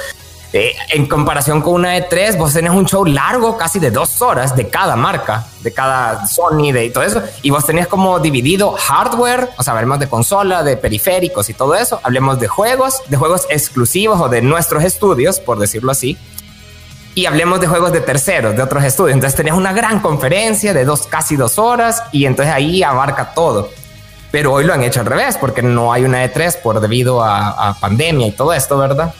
eh, en comparación con una E3, vos tenés un show largo, casi de dos horas, de cada marca, de cada Sony, de todo eso, y vos tenés como dividido hardware, o sea, hablemos de consola, de periféricos y todo eso, hablemos de juegos, de juegos exclusivos o de nuestros estudios, por decirlo así, y hablemos de juegos de terceros, de otros estudios. Entonces tenés una gran conferencia de dos, casi dos horas, y entonces ahí abarca todo. Pero hoy lo han hecho al revés, porque no hay una E3 por debido a, a pandemia y todo esto, ¿verdad?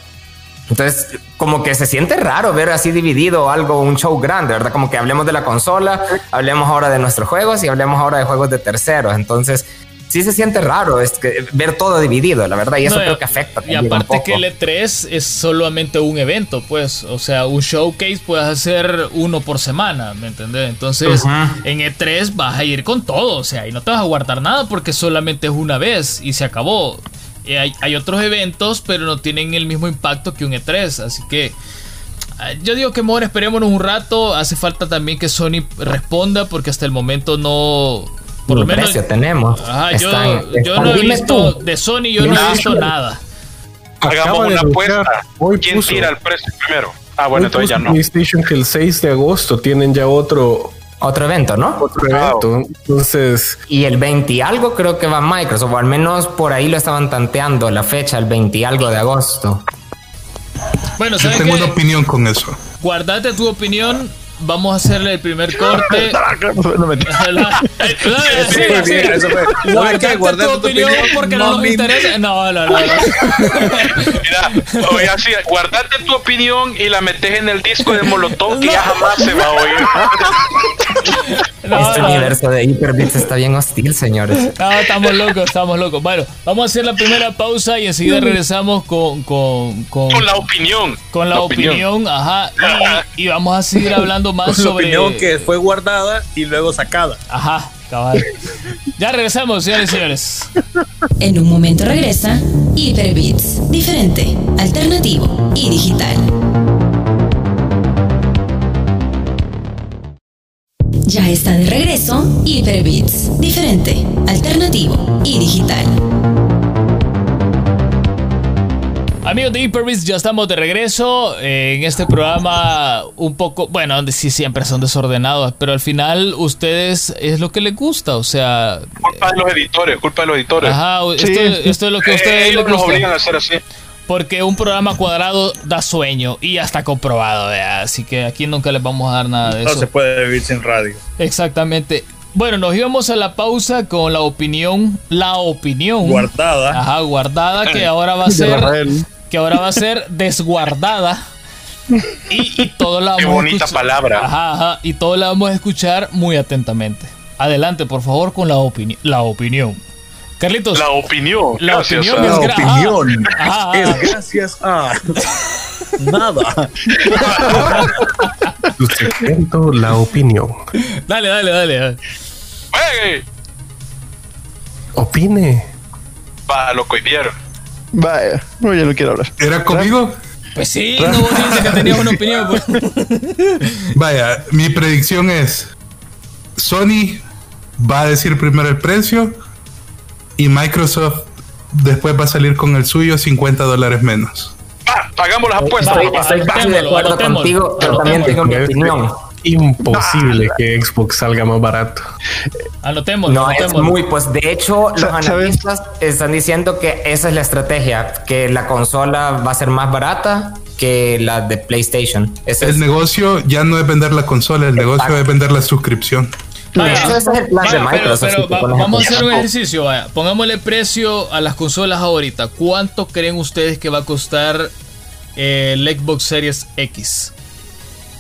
Entonces, como que se siente raro ver así dividido algo, un show grande, ¿verdad? Como que hablemos de la consola, hablemos ahora de nuestros juegos y hablemos ahora de juegos de terceros. Entonces, sí se siente raro es que ver todo dividido, la verdad, y eso creo que afecta. Y aparte que el E3 es solamente un evento, pues, o sea, un showcase puedes hacer uno por semana, ¿me entiendes? Entonces, en E3 vas a ir con todo, o sea, y no te vas a guardar nada porque solamente es una vez y se acabó. Eh, hay, otros eventos, pero no tienen el mismo impacto que un E3. Así que ah, yo digo que mejor esperémonos un rato. Hace falta también que Sony responda porque hasta el momento no... Por lo menos... tenemos. yo, no he visto... De Sony yo no he visto nada. Hagamos una apuesta. ¿Quién tira el precio primero? Ah, bueno, entonces ya no. PlayStation que el 6 de agosto tienen ya otro otro evento, ¿no? Otro evento. Entonces. Y el 20 y algo creo que va Microsoft, o al menos por ahí lo estaban tanteando la fecha, el 20 y algo de agosto. Bueno, Yo tengo una opinión con eso. Guardate tu opinión Vamos a hacerle el primer corte. no me Eso fue. Guardate tu opinión porque no nos interesa. No, no, no. Mira, oye, así, guardate tu opinión y la metes en el disco de Molotov que ya jamás se va a oír. Este universo de Hyperbits está bien hostil, señores. No, estamos locos, estamos locos. Bueno, vamos a hacer la primera pausa y enseguida regresamos con. Con, con, la opinión. Con la, opinión, ajá. y vamos a seguir hablando más sobre. opinión que fue guardada y luego sacada. Ajá, cabal. ya regresamos, señores y señores. En un momento regresa Hyperbits. Diferente, alternativo y digital. Está de regreso Hyperbits. Diferente, alternativo y digital. Amigos de Hyperbits, ya estamos de regreso eh, en este programa un poco, bueno, sí siempre son desordenados, pero al final ustedes es lo que les gusta, o sea... Culpa de los editores, culpa de los editores. Ajá, esto, es lo que a ustedes eh, les gusta. obligan a hacer así. Porque un programa cuadrado da sueño y ya está comprobado, así que aquí nunca les vamos a dar nada de eso. No se puede vivir sin radio. Exactamente. Bueno, nos íbamos a la pausa con la opinión, la opinión guardada. Ajá, guardada que ahora va a ser que ahora va a ser desguardada. Y, todo la vamos Qué bonita palabra. Ajá, ajá, y todo la vamos a escuchar muy atentamente. Adelante, por favor, con la, opinión la opinión. Carlitos. La opinión. La opinión, es, la opinión es gracias a nada. la opinión. Dale, dale, dale. dale. Opine. Va, lo cohibieron. Vaya, no, ya no quiero hablar. ¿Era conmigo? Pues sí, no vos que tenías una opinión. Pues. Vaya, mi predicción es: Sony va a decir primero el precio y Microsoft después va a salir con el suyo 50 dólares menos. Ah, hagamos las apuestas. Estoy, estoy de acuerdo contigo, pero también tengo mi opinión imposible que Xbox salga más barato. Anotemos. No, es muy, pues de hecho, los analistas están diciendo que esa es la estrategia, que la consola va a ser más barata que la de PlayStation. el negocio ya no es vender la consola, el negocio es vender la suscripción. Vamos a hacer un ejercicio. Vaya. Pongámosle precio a las consolas ahorita. ¿Cuánto creen ustedes que va a costar eh, el Xbox Series X?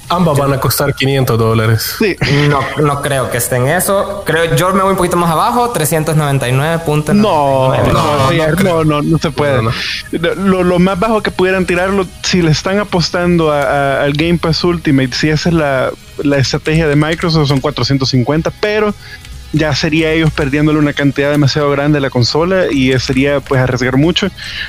Ambas van a costar 500 dólares. Sí. No, no creo que esté en eso. Creo yo me voy un poquito más abajo, 399 puntos. No, no, no, no, se puede. Lo, más bajo que pudieran tirarlo, si le están apostando al Game Pass Ultimate, si esa es la, la estrategia de Microsoft, son 450, pero ya sería ellos perdiéndole una cantidad demasiado grande a la consola y sería pues arriesgar mucho.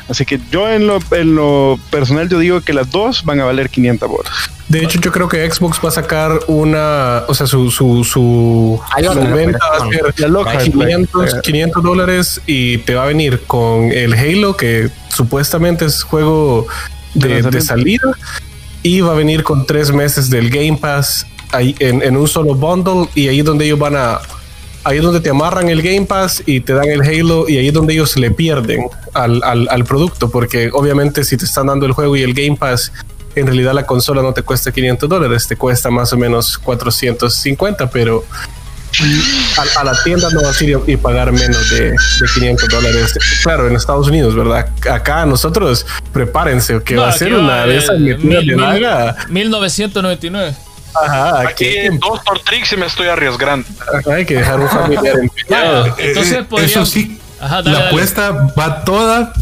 Así que yo en lo, en lo personal yo digo que las dos van a valer 500 bolas. De hecho, yo creo que Xbox va a sacar una, o sea, su, su, su, venta va a ser 500, 500 dólares y te va a venir con el Halo, que supuestamente es juego de, de salida, y va a venir con tres meses del Game Pass ahí en, en un solo bundle y ahí es donde ellos van a ahí es donde te amarran el Game Pass y te dan el Halo y ahí es donde ellos le pierden al, al, producto, porque obviamente si te están dando el juego y el Game Pass, en realidad la consola no te cuesta 500 dólares, te cuesta más o menos 450, pero a, la tienda no vas a ir y pagar menos de, de, 500 dólares. Claro, en Estados Unidos, ¿verdad? Acá nosotros, prepárense, que va a ser una de esas metidas de 1999. Ajá, aquí en Doctor Trix y me estoy arriesgando. hay que dejar un familiar empeñado. Entonces, eh, Eso sí, la apuesta va toda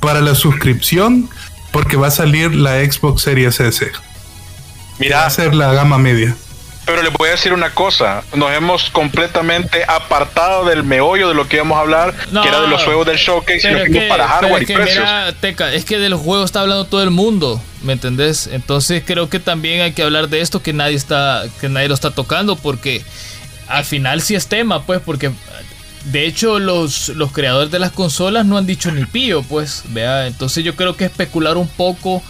para la suscripción porque va a salir la Xbox Series S. Mira, va a ser la gama media. Pero les voy a decir una cosa, nos hemos completamente apartado del meollo de lo que íbamos a hablar, que era de los juegos del showcase y lo para hardware y que, precios. Teca, es que de los juegos está hablando todo el mundo, ¿me entendés? Entonces creo que también hay que hablar de esto que nadie está, que nadie lo está tocando, porque al final sí es tema, pues, porque de hecho los, los creadores de las consolas no han dicho ni pío, pues, vea, entonces yo creo que especular un poco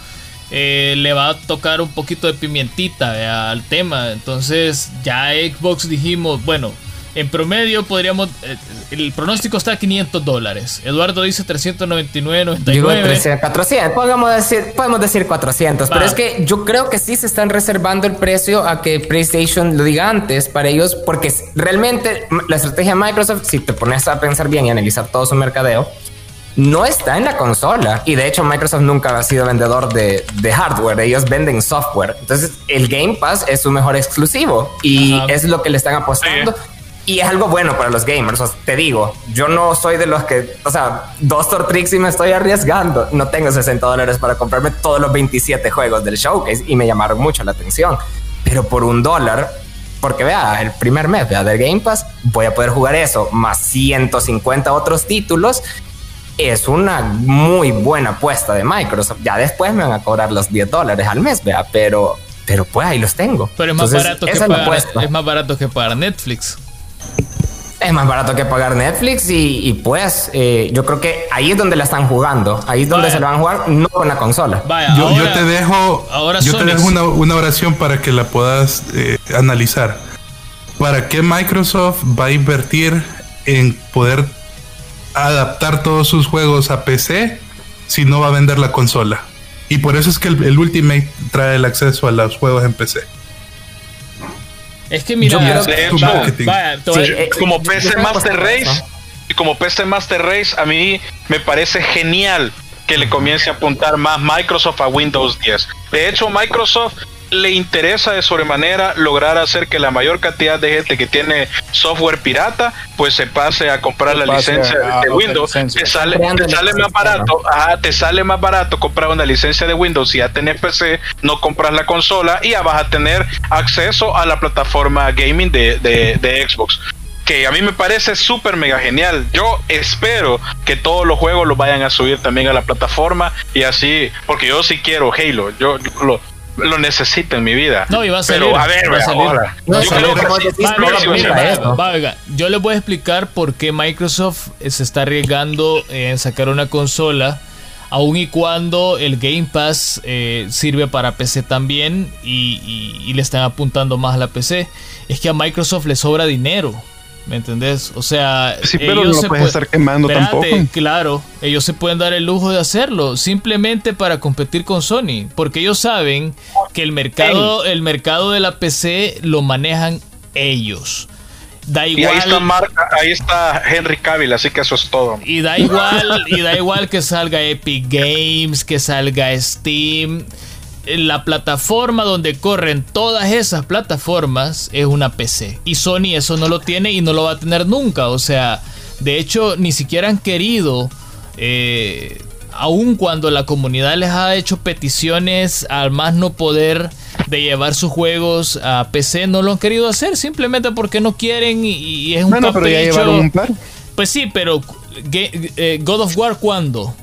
eh, le va a tocar un poquito de pimientita al tema. Entonces ya Xbox dijimos, bueno, en promedio podríamos... Eh, el pronóstico está a 500 dólares. Eduardo dice 399.99. 400. Podemos decir, podemos decir 400. Pero es que yo creo que sí se están reservando el precio a que PlayStation lo diga antes para ellos. Porque realmente la estrategia de Microsoft, si te pones a pensar bien y analizar todo su mercadeo no está en la consola. Y de hecho, Microsoft nunca ha sido vendedor de, hardware. Ellos venden software. Entonces, el Game Pass es su mejor exclusivo y es lo que le están apostando. Y es algo bueno para los gamers. te digo, yo no soy de los que, o sea, Doctor Tricks y me estoy arriesgando. No tengo 60 dólares para comprarme todos los 27 juegos del showcase y me llamaron mucho la atención. Pero por un dólar, porque vea, el primer mes vea, del Game Pass, voy a poder jugar eso, más 150 otros títulos es una muy buena apuesta de Microsoft. Ya después me van a cobrar los 10 dólares al mes, vea, pero, pero pues ahí los tengo. Pero es más, barato, que pagar, es más barato que pagar Netflix. Es más barato que pagar Netflix y, pues eh, yo creo que ahí es donde la están jugando. Ahí es donde se la van a jugar, no con la consola. yo, te dejo, yo te dejo una, oración para que la puedas eh, analizar. ¿Para qué Microsoft va a invertir en poder adaptar todos sus juegos a PC si no va a vender la consola. Y por eso es que el, Ultimate trae el acceso a los juegos en PC. Es que mira, como PC Master Race y como PC Master Race a mí me parece genial que le comience a apuntar más Microsoft a Windows 10. De hecho, Microsoft le interesa de sobremanera lograr hacer que la mayor cantidad de gente que tiene software pirata pues se pase a comprar la licencia de Windows te sale, sale más barato te sale más barato comprar una licencia de Windows si ya tenés PC no compras la consola y ya vas a tener acceso a la plataforma gaming de, de Xbox que a mí me parece súper mega genial. Yo espero que todos los juegos los vayan a subir también a la plataforma y así, porque yo sí quiero Halo. Yo, lo, lo necesito en mi vida. No, y va a salir. Pero a ver, va a salir. yo les voy a explicar por qué Microsoft se está arriesgando en sacar una consola, aun y cuando el Game Pass eh, sirve para PC también y, y le están apuntando más a la PC. Es que a Microsoft le sobra dinero. ¿Me entendés? O sea, sí, pero no lo estar quemando tampoco. Claro, ellos se pueden dar el lujo de hacerlo simplemente para competir con Sony, porque ellos saben que el mercado, el mercado de la PC lo manejan ellos. Da igual. Y ahí está, ahí está Henry Cavill, así que eso es todo. Y da igual, y da igual que salga Epic Games, que salga Steam. La plataforma donde corren todas esas plataformas es una PC. Y Sony eso no lo tiene y no lo va a tener nunca. O sea, de hecho, ni siquiera han querido. Eh, aun cuando la comunidad les ha hecho peticiones al más no poder de llevar sus juegos a PC, no lo han querido hacer simplemente porque no quieren y, es un bueno, pero ya llevaron un par. Pues sí, pero eh, God of War ¿cuándo?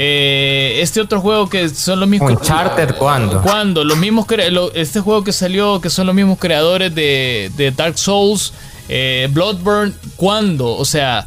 Eh, este otro juego que son los mismos. Uncharted, ¿cuándo? ¿Cuándo? Los mismos este juego que salió, que son los mismos creadores de, Dark Souls, eh, Bloodburn, ¿cuándo? O sea,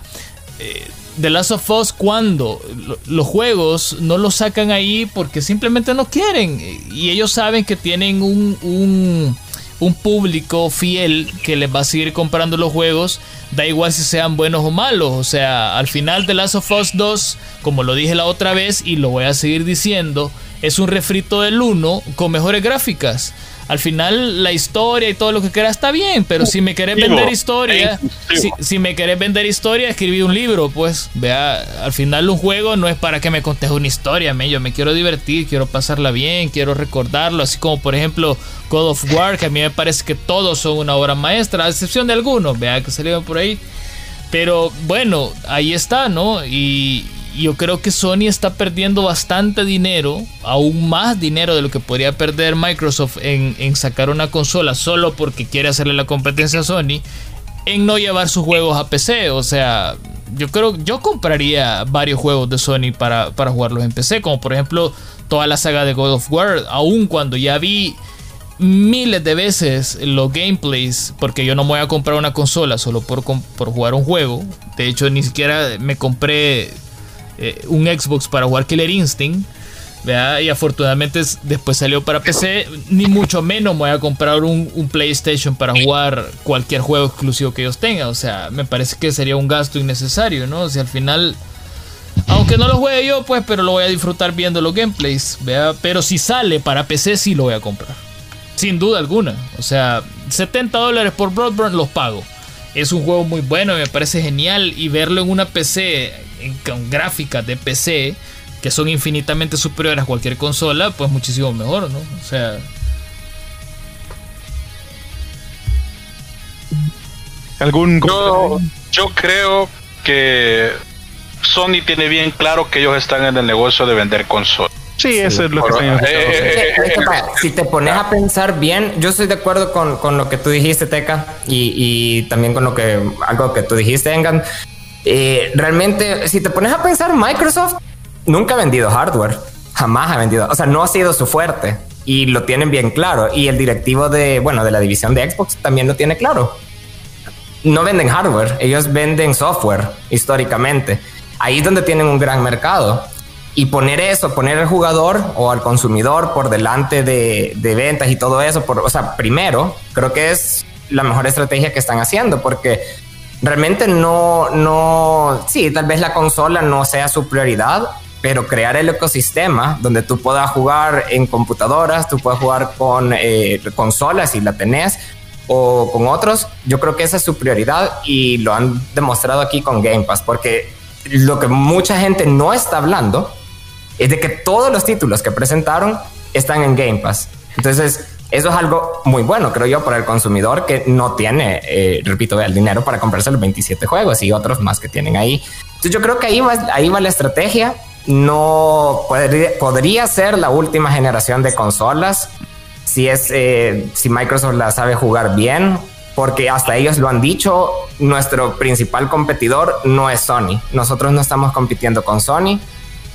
The Last of Us cuando los juegos no los sacan ahí porque simplemente no quieren y ellos saben que tienen un, un, un, público fiel que les va a seguir comprando los juegos da igual si sean buenos o malos. O sea al final The Last of Us 2 como lo dije la otra vez y lo voy a seguir diciendo es un refrito del 1 con mejores gráficas al final la historia y todo lo que quieras está bien, pero si me querés vender historia, si, me querés vender historia, escribí un libro, pues, vea, al final un juego no es para que me contes una historia, me, yo me quiero divertir, quiero pasarla bien, quiero recordarlo, así como por ejemplo God of War, que a mí me parece que todos son una obra maestra, a excepción de algunos, vea que salieron por ahí. Pero bueno, ahí está, ¿no? Y, yo creo que Sony está perdiendo bastante dinero, aún más dinero de lo que podría perder Microsoft en, sacar una consola solo porque quiere hacerle la competencia a Sony, en no llevar sus juegos a PC. O sea, yo creo yo compraría varios juegos de Sony para, para jugarlos en PC, como por ejemplo toda la saga de God of War, aún cuando ya vi miles de veces los gameplays, porque yo no me voy a comprar una consola solo por, por jugar un juego. De hecho, ni siquiera me compré eh, un Xbox para jugar Killer Instinct. Y afortunadamente después salió para PC. Ni mucho menos me voy a comprar un, PlayStation para jugar cualquier juego exclusivo que ellos tengan. O sea, me parece que sería un gasto innecesario, ¿no? O sea, al final. Aunque no lo juegue yo, pues, pero lo voy a disfrutar viendo los gameplays. ¿vea? Pero si sale para PC, sí lo voy a comprar. Sin duda alguna. O sea, 70 dólares por Broadband los pago. Es un juego muy bueno, me parece genial. Y verlo en una PC con gráficas de PC que son infinitamente superiores a cualquier consola, pues muchísimo mejor, ¿no? O sea. ¿Algún yo, yo creo que Sony tiene bien claro que ellos están en el negocio de vender consolas. Sí, eso es lo que eh, eh, eh, Si te pones a pensar bien, yo estoy de acuerdo con, con lo que tú dijiste, Teca, y, y, también con lo que algo que tú dijiste, Engan. Eh, realmente, si te pones a pensar, Microsoft nunca ha vendido hardware, jamás ha vendido, o sea, no ha sido su fuerte y lo tienen bien claro. Y el directivo de, bueno, de la división de Xbox también lo tiene claro. No venden hardware, ellos venden software históricamente. Ahí es donde tienen un gran mercado. Y poner eso, poner al jugador o al consumidor por delante de, de ventas y todo eso, por, o sea, primero, creo que es la mejor estrategia que están haciendo, porque realmente no, no, sí, tal vez la consola no sea su prioridad, pero crear el ecosistema donde tú puedas jugar en computadoras, tú puedas jugar con eh, consolas si la tenés o con otros, yo creo que esa es su prioridad y lo han demostrado aquí con Game Pass, porque lo que mucha gente no está hablando es de que todos los títulos que presentaron están en Game Pass. Entonces, eso es algo muy bueno, creo yo, para el consumidor que no tiene, eh, repito, el dinero para comprarse los 27 juegos y otros más que tienen ahí. Entonces yo creo que ahí va, ahí va la estrategia. No podría, ser la última generación de consolas si es eh, si Microsoft la sabe jugar bien, porque hasta ellos lo han dicho. Nuestro principal competidor no es Sony. Nosotros no estamos compitiendo con Sony,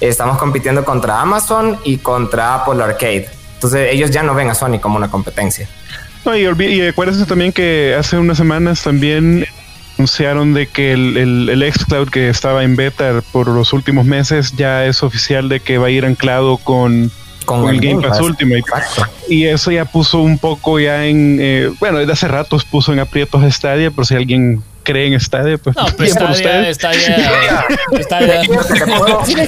estamos compitiendo contra Amazon y contra Apple Arcade. Entonces ellos ya no ven a Sony como una competencia. No, y, y acuérdense también que hace unas semanas también anunciaron de que el, el, xCloud que estaba en beta por los últimos meses ya es oficial de que va a ir anclado con, con, el, Game Pass, Ultimate. Y eso ya puso un poco ya en, eh, bueno, desde hace ratos puso en aprietos Stadia, por si alguien cree en Stadia, pues. No, pero Stadia, Stadia,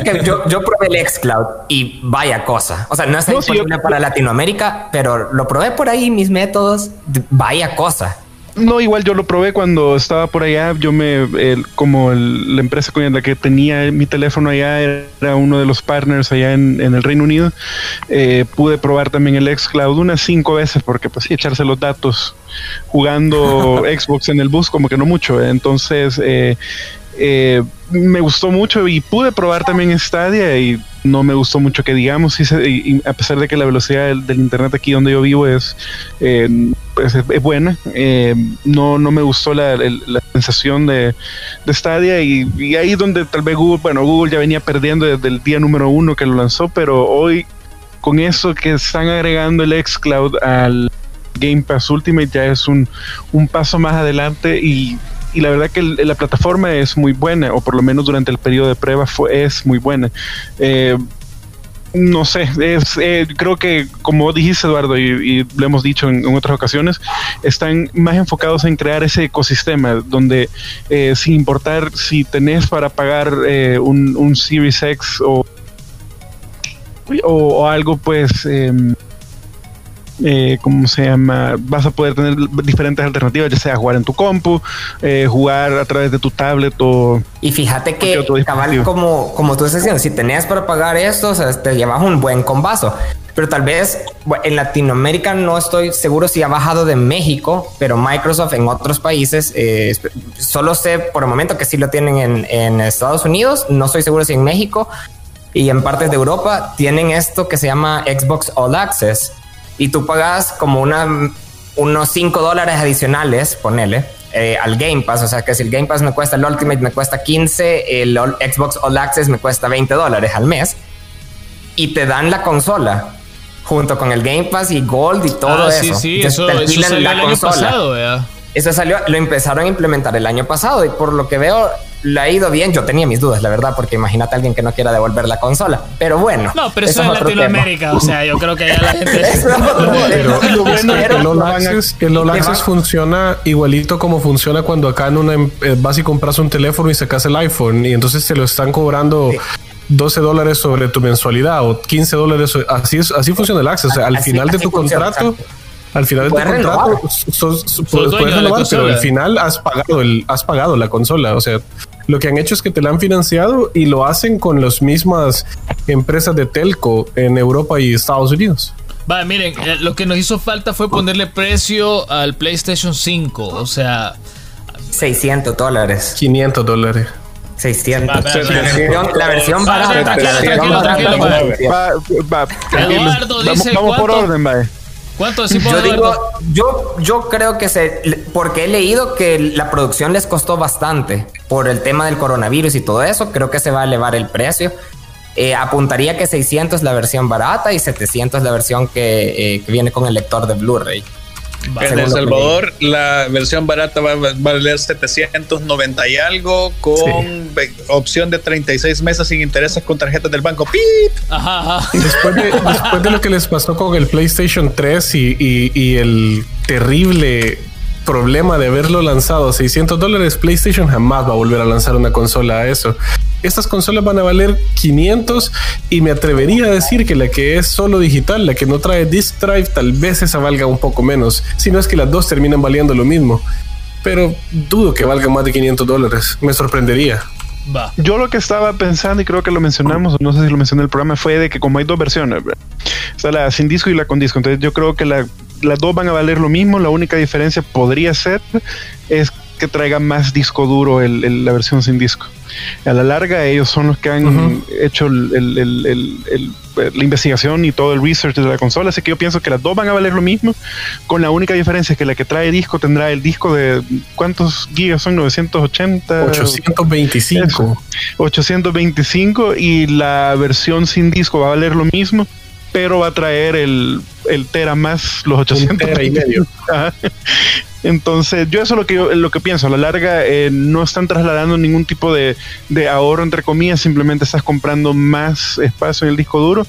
que yo, yo probé el Xcloud y vaya cosa. O sea, no está disponible para Latinoamérica, pero lo probé por ahí, mis métodos, vaya cosa. No, igual yo lo probé cuando estaba por allá. Yo me, como la empresa con la que tenía mi teléfono allá era uno de los partners allá en, el Reino Unido. Eh, pude probar también el xCloud unas cinco veces porque pues sí, echarse los datos jugando Xbox en el bus como que no mucho. Entonces, eh, eh, me gustó mucho y pude probar también Stadia y no me gustó mucho que digamos, a pesar de que la velocidad del, internet aquí donde yo vivo es, eh, pues, es, buena, eh, no, no me gustó la, sensación de, de Stadia y, y, ahí donde tal vez Google, bueno, Google ya venía perdiendo desde el día número uno que lo lanzó, pero hoy con eso que están agregando el xCloud al Game Pass Ultimate ya es un, un paso más adelante y y la verdad que la plataforma es muy buena, o por lo menos durante el periodo de prueba fue, es muy buena. Eh, no sé, es, eh, creo que como dijiste Eduardo y, lo hemos dicho en, otras ocasiones, están más enfocados en crear ese ecosistema donde eh, sin importar si tenés para pagar un, un, Series X o, o, algo pues... Eh, ¿cómo se llama? Vas a poder tener diferentes alternativas, ya sea jugar en tu compu, eh, jugar a través de tu tablet o... Y fíjate que, cabal, como, como tú estás diciendo, si tenías para pagar esto, o sea, te llevas un buen combazo. Pero tal vez en Latinoamérica no estoy seguro si ha bajado de México, pero Microsoft en otros países, eh, solo sé por el momento que sí lo tienen en, en Estados Unidos, no estoy seguro si en México, y en partes de Europa tienen esto que se llama Xbox All Access, y tú pagas como una, unos 5 dólares adicionales, ponele, eh, al Game Pass. O sea que si el Game Pass me cuesta el Ultimate, me cuesta 15, el Xbox All Access me cuesta 20 dólares al mes. Y te dan la consola junto con el Game Pass y Gold y todo ah, eso. Sí, sí, eso, eso salió el año pasado, Eso salió, lo empezaron a implementar el año pasado y por lo que veo le ha ido bien. Yo tenía mis dudas, la verdad, porque imagínate a alguien que no quiera devolver la consola. Pero bueno. No, pero eso, es Latinoamérica. O sea, yo creo que ya la gente. pero, lo bueno es que el All Access, el All Access funciona igualito como funciona cuando acá en una eh, vas y compras un teléfono y sacas el iPhone y entonces te lo están cobrando. 12 dólares sobre tu mensualidad o 15 dólares. Así, es, así funciona el Access. O sea, al final de tu contrato, al final de tu contrato, puedes renovar, pero al final has pagado el, has pagado la consola. O sea, lo que han hecho es que te la han financiado y lo hacen con las mismas empresas de telco en Europa y Estados Unidos. Vale, miren, eh, lo que nos hizo falta fue ponerle precio al PlayStation 5, o sea... 600 dólares. 500 dólares. 600. la versión barata. Eduardo dice vamos, por orden, vale. ¿Cuánto yo digo, yo, yo creo que se, porque he leído que la producción les costó bastante por el tema del coronavirus y todo eso, creo que se va a elevar el precio. Eh, apuntaría que 600 la versión barata y 700 la versión que, eh, que viene con el lector de Blu-ray. En El Salvador la versión barata va a valer 790 y algo con opción de 36 meses sin intereses con tarjetas del banco. Después, de, lo que les pasó con el PlayStation 3 y, el terrible problema de haberlo lanzado. a 600 dólares, PlayStation jamás va a volver a lanzar una consola a eso. Estas consolas van a valer 500 y me atrevería a decir que la que es solo digital, la que no trae disk drive, tal vez esa valga un poco menos, si no es que las dos terminan valiendo lo mismo. Pero dudo que valga más de 500 dólares, me sorprendería. Yo lo que estaba pensando, y creo que lo mencionamos, no sé si lo mencioné en el programa, fue de que como hay dos versiones, o sea, la sin disco y la con disco, entonces yo creo que las dos van a valer lo mismo, la única diferencia podría ser es que traiga más disco duro la versión sin disco. A la larga, ellos son los que han hecho la investigación y todo el research de la consola, así que yo pienso que las dos van a valer lo mismo, con la única diferencia es que la que trae disco tendrá el disco de ¿cuántos gigas son? 980 825 825 y la versión sin disco va a valer lo mismo pero va a traer el, el Tera más los 800 y medio. Entonces, yo eso es lo que yo, lo que pienso. A la larga, eh, no están trasladando ningún tipo de, de, ahorro, entre comillas, simplemente estás comprando más espacio en el disco duro.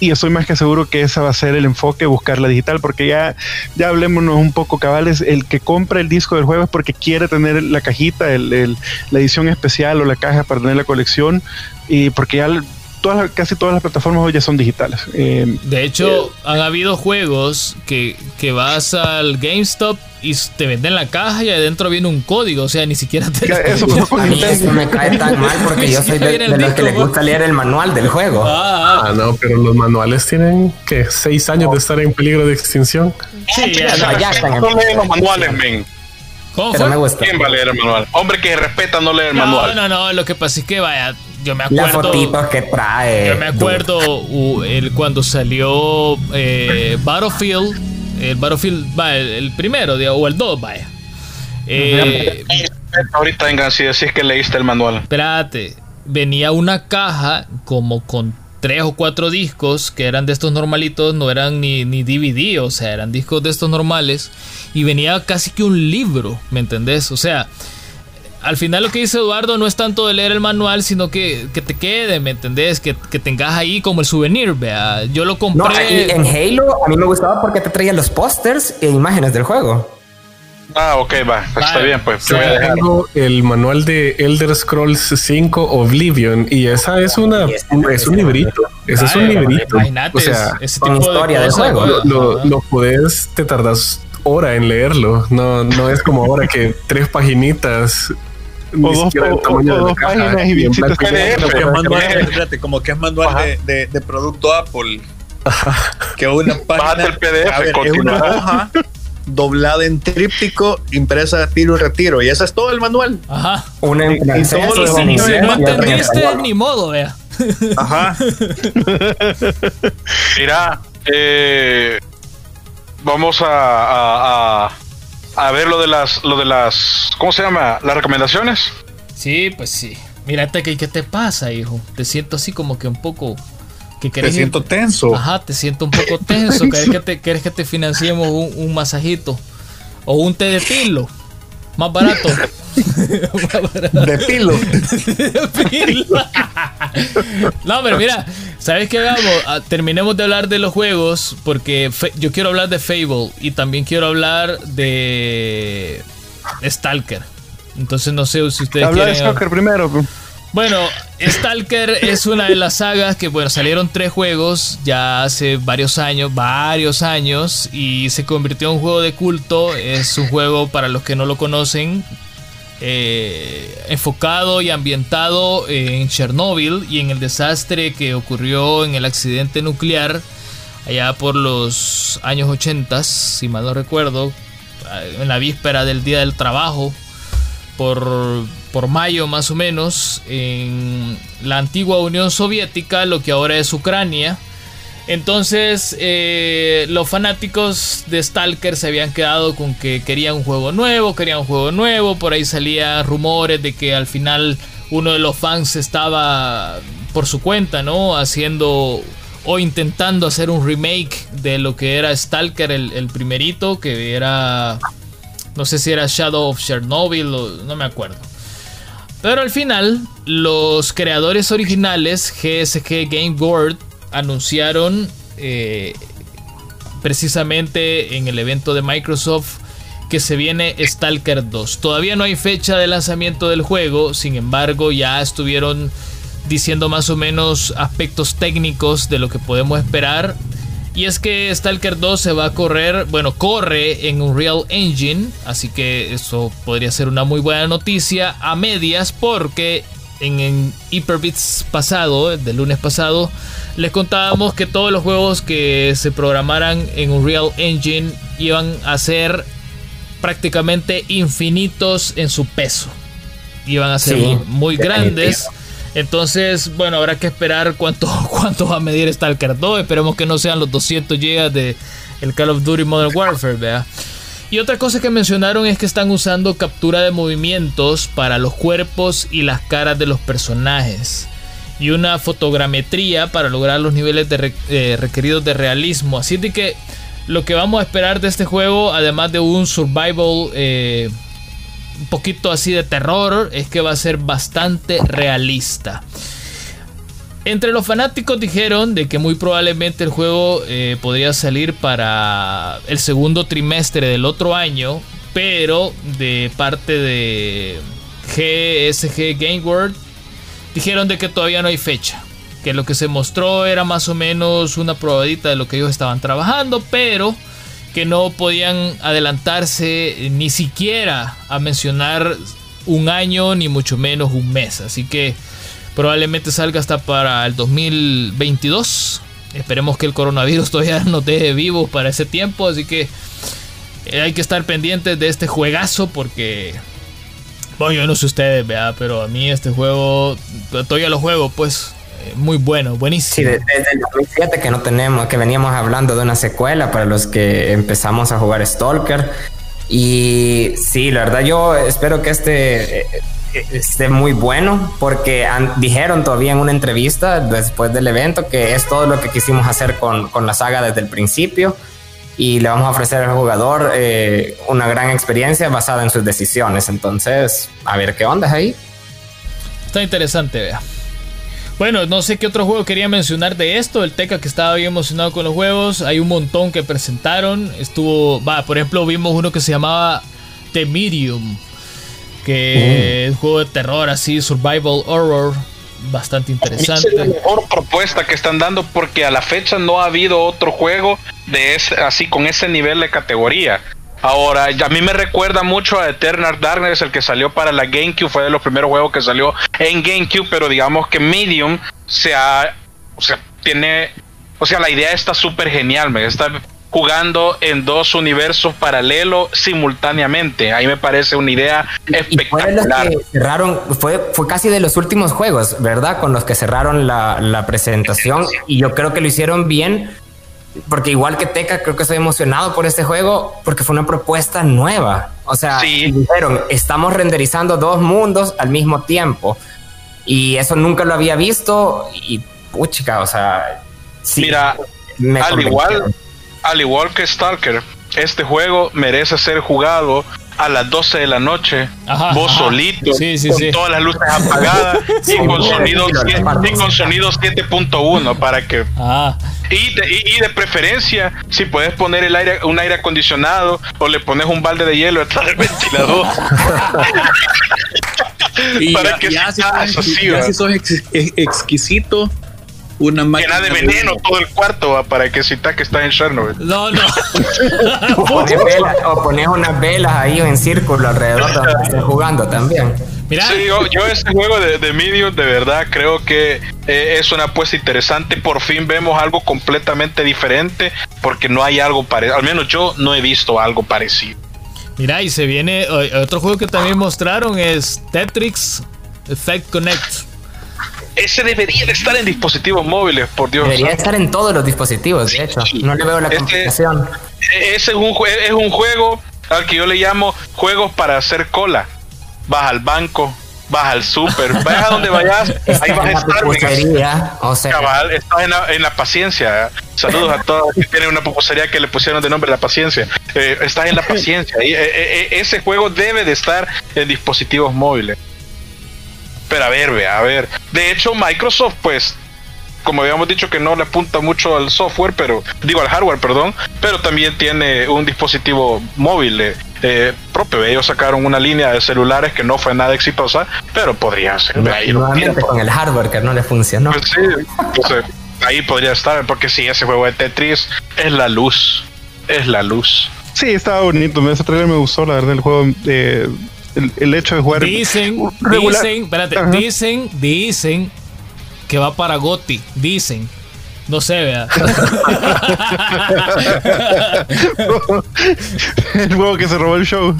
Y estoy más que seguro que ese va a ser el enfoque, buscar la digital, porque ya, ya hablémonos un poco cabales, el que compra el disco del juego es porque quiere tener la cajita, el, la edición especial o la caja para tener la colección, y porque ya todas, casi todas las plataformas hoy ya son digitales. Eh, de hecho, han habido juegos que, que vas al GameStop y te venden la caja y adentro viene un código, o sea, ni siquiera te... Eso, a mí eso me cae tan mal porque yo soy de, los que les gusta leer el manual del juego. Ah, ah. ah, no, pero los manuales tienen que seis años de estar en peligro de extinción. Sí, ya, ya, están los manuales, men. ¿Cómo fue? ¿Quién va a leer el manual? Hombre que respeta no lee el manual. No, no, no, lo que pasa es que vaya, yo me acuerdo. Las fotitos que trae. Yo me acuerdo el, cuando salió eh, Battlefield, el Battlefield, va, el, primero, o el 2, vaya. Eh, Ahorita vengan, si decís que leíste el manual. Espérate, venía una caja como con tres o cuatro discos que eran de estos normalitos, no eran ni, ni DVD, o sea, eran discos de estos normales, y venía casi que un libro, ¿me entendés? O sea, al final lo que dice Eduardo no es tanto de leer el manual, sino que, que te quede, ¿me entendés? Que, que, tengas ahí como el souvenir, vea. Yo lo compré. en Halo a mí me gustaba porque te traía los pósters e imágenes del juego. Ah, ok, va, está bien, pues. Tengo el manual de Elder Scrolls 5 Oblivion y esa es una es un librito. Ese es un librito. O sea, ese tipo historia de, juego. Lo, lo, puedes, te tardas hora en leerlo. No, no es como ahora que tres paginitas o dos, páginas y bien como, que es manual, como que es manual de, de, producto Apple. Que una página. El PDF, es una hoja doblada en tríptico, impresa de tiro y retiro. Y ese es todo el manual. Ajá. Una en no entendiste ni modo, vea. Ajá. Mira, eh, vamos a, a, a, ver lo de las, lo de las, ¿cómo se llama? Las recomendaciones. Sí, pues sí. Mírate que qué te pasa, hijo. Te siento así como que un poco que te siento tenso. Ajá, te siento un poco tenso. ¿Quieres que te, que te financiemos un, masajito? O un té de pilo. Más barato. De pilo. de pilo. no, pero mira, ¿sabes qué hagamos? Ah, terminemos de hablar de los juegos porque yo quiero hablar de Fable y también quiero hablar de Stalker. Entonces no sé si ustedes Habla de Stalker primero. Bueno, Stalker es una de las sagas que, bueno, salieron tres juegos ya hace varios años, varios años, y se convirtió en un juego de culto. Es un juego, para los que no lo conocen, eh, enfocado y ambientado en Chernóbil y en el desastre que ocurrió en el accidente nuclear allá por los años 80, si mal no recuerdo, en la víspera del Día del Trabajo, por por mayo más o menos en la antigua Unión Soviética, lo que ahora es Ucrania. Entonces eh, los fanáticos de Stalker se habían quedado con que querían un juego nuevo, querían un juego nuevo, por ahí salían rumores de que al final uno de los fans estaba por su cuenta, ¿no? Haciendo o intentando hacer un remake de lo que era Stalker, el, el primerito, que era, no sé si era Shadow of Chernobyl, o, no me acuerdo. Pero al final, los creadores originales, GSG Game Board, anunciaron eh, precisamente en el evento de Microsoft que se viene Stalker 2. Todavía no hay fecha de lanzamiento del juego, sin embargo ya estuvieron diciendo más o menos aspectos técnicos de lo que podemos esperar y es que Stalker 2 se va a correr, bueno, corre en Unreal Engine, así que eso podría ser una muy buena noticia a medias porque en, en Hyperbits pasado, del lunes pasado, les contábamos que todos los juegos que se programaran en Unreal Engine iban a ser prácticamente infinitos en su peso. Iban a ser muy grandes. Entonces, bueno, habrá que esperar cuánto, cuánto va a medir Stalker 2. Esperemos que no sean los 200 GB de el Call of Duty Modern Warfare, ¿vea? Y otra cosa que mencionaron es que están usando captura de movimientos para los cuerpos y las caras de los personajes. Y una fotogrametría para lograr los niveles de eh, requeridos de realismo. Así de que lo que vamos a esperar de este juego, además de un survival eh, un poquito así de terror es que va a ser bastante realista. Entre los fanáticos dijeron de que muy probablemente el juego eh, podría salir para el segundo trimestre del otro año, pero de parte de GSG Game World dijeron de que todavía no hay fecha, que lo que se mostró era más o menos una probadita de lo que ellos estaban trabajando, pero que no podían adelantarse ni siquiera a mencionar un año ni mucho menos un mes. Así que probablemente salga hasta para el 2022. Esperemos que el coronavirus todavía no deje vivos para ese tiempo. Así que eh, hay que estar pendientes de este juegazo porque... Bueno, yo no sé ustedes, vea, pero a mí este juego, todavía lo juego, pues muy bueno, buenísimo. Sí, desde el 2007 que no tenemos, que veníamos hablando de una secuela para los que empezamos a jugar Stalker. Y sí, la verdad yo espero que este eh, esté muy bueno porque dijeron todavía en una entrevista después del evento que es todo lo que quisimos hacer con, con la saga desde el principio y le vamos a ofrecer al jugador eh, una gran experiencia basada en sus decisiones. Entonces, a ver qué onda ahí. Está interesante, vea. Bueno, no sé qué otro juego quería mencionar de esto. El Teca que estaba bien emocionado con los juegos. Hay un montón que presentaron. Estuvo, va, por ejemplo, vimos uno que se llamaba The Medium. Que es un juego de terror así, survival horror bastante interesante. Es la mejor propuesta que están dando porque a la fecha no ha habido otro juego de ese, así con ese nivel de categoría. Ahora, a mí me recuerda mucho a Eternal Darkness, el que salió para la GameCube, fue de los primeros juegos que salió en GameCube, pero digamos que Medium se ha, o sea, tiene, o sea, la idea está súper genial, me está jugando en dos universos paralelos simultáneamente. Ahí me parece una idea espectacular. fue, cerraron, fue, fue casi de los últimos juegos, ¿verdad? Con los que cerraron la, la presentación y yo creo que lo hicieron bien. Porque igual que Teca, creo que estoy emocionado por este juego porque fue una propuesta nueva. O sea, dijeron, estamos renderizando dos mundos al mismo tiempo. Y eso nunca lo había visto. Y puchica, o sea, Mira, al igual, al igual que Stalker, este juego merece ser jugado a las 12 de la noche, vos solito, con todas las luces apagadas y, con sonido, con sonido 7.1 para que... Y de, de, preferencia, si puedes poner el aire, un aire acondicionado o le pones un balde de hielo detrás del ventilador. para que ya, si, sos exquisito, una máquina de veneno todo el cuarto para que sienta que está en Chernobyl. No, no. o pones unas velas ahí en círculo alrededor de donde estén jugando también. Mira. Sí, yo, este juego de, de, Medium de verdad creo que eh, es una apuesta interesante. Por fin vemos algo completamente diferente porque no hay algo parecido. Al menos yo no he visto algo parecido. Mira, y se viene otro juego que también mostraron es Tetris Effect Connect ese debería de estar en dispositivos móviles, por Dios. Debería estar en todos los dispositivos, de hecho. No le veo la complicación. Ese es un, es un juego al que yo le llamo juegos para hacer cola. Vas al banco, vas al súper, vayas a donde vayas, ahí vas a estar. O sea. Cabal, estás en la, en la, paciencia. Saludos a todos que tienen una pupusería que le pusieron de nombre la paciencia. Eh, estás en la paciencia. Y, eh, eh, ese juego debe de estar en dispositivos móviles. Pero a ver, a ver. De hecho, Microsoft, pues, como habíamos dicho que no le apunta mucho al software, pero digo al hardware, perdón, pero también tiene un dispositivo móvil eh, eh, propio. Ellos sacaron una línea de celulares que no fue nada exitosa, pero podría ser. ahí con el hardware que no le funcionó. Pues sí, ahí podría estar, porque sí, ese juego de Tetris es la luz, es la luz. Sí, estaba bonito. Ese trailer me gustó, la verdad, el juego. de el, hecho de jugar. Dicen, dicen, espérate, dicen, dicen que va para Gotti. Dicen. No sé, vea. el juego que se robó el show.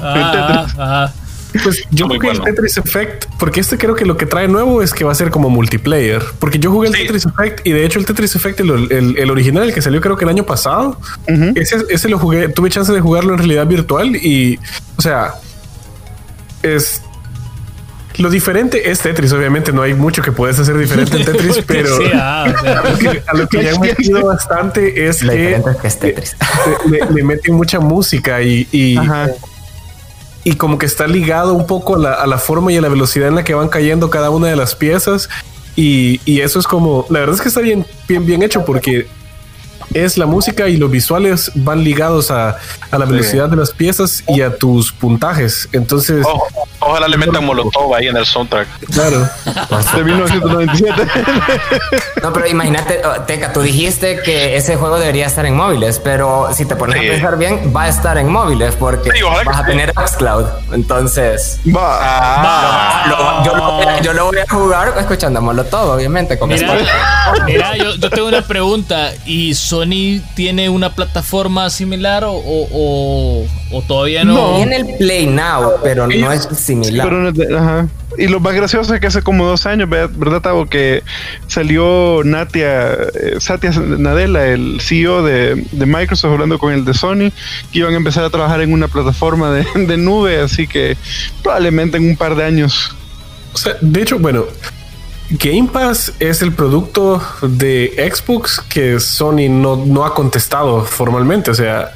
Pues yo creo que el Tetris Effect, porque este creo que lo que trae nuevo es que va a ser como multiplayer. Porque yo jugué el Tetris Effect y de hecho el Tetris Effect, el, original, el que salió creo que el año pasado, ese, ese lo jugué, tuve chance de jugarlo en realidad virtual y, o sea, es lo diferente es Tetris, obviamente no hay mucho que puedes hacer diferente en Tetris, pero a lo que ya he metido bastante es que, Le, meten mucha música y, y, como que está ligado un poco a la, forma y a la velocidad en la que van cayendo cada una de las piezas. Y, y eso es como, la verdad es que está bien, bien, bien hecho porque es la música y los visuales van ligados a, la velocidad de las piezas y a tus puntajes. Entonces, Ojalá le metan Molotov ahí en el soundtrack. Claro. De 1997. No, pero imagínate, oh, Teca, tú dijiste que ese juego debería estar en móviles, pero si te pones Sí. a pensar bien, va a estar en móviles porque Sí, vas a sí. tener Xcloud. Entonces, Va. Ah, lo- yo, lo voy a, yo lo voy a jugar escuchando Molotov, obviamente. Con Mira, mira yo, yo tengo una pregunta. ¿Y Sony tiene una plataforma similar o, o, o- o todavía no? Tiene el Play Now, pero no es similar. Pero no ajá. Y lo más gracioso es que hace como dos años, ¿verdad, ¿verdad Tavo? Que salió Natia, eh, Satya Nadella, el CEO de, de Microsoft, hablando con el de Sony, que iban a empezar a trabajar en una plataforma de, de nube, así que probablemente en un par de años. O sea, de hecho, bueno, Game Pass es el producto de Xbox que Sony no, no ha contestado formalmente. O sea,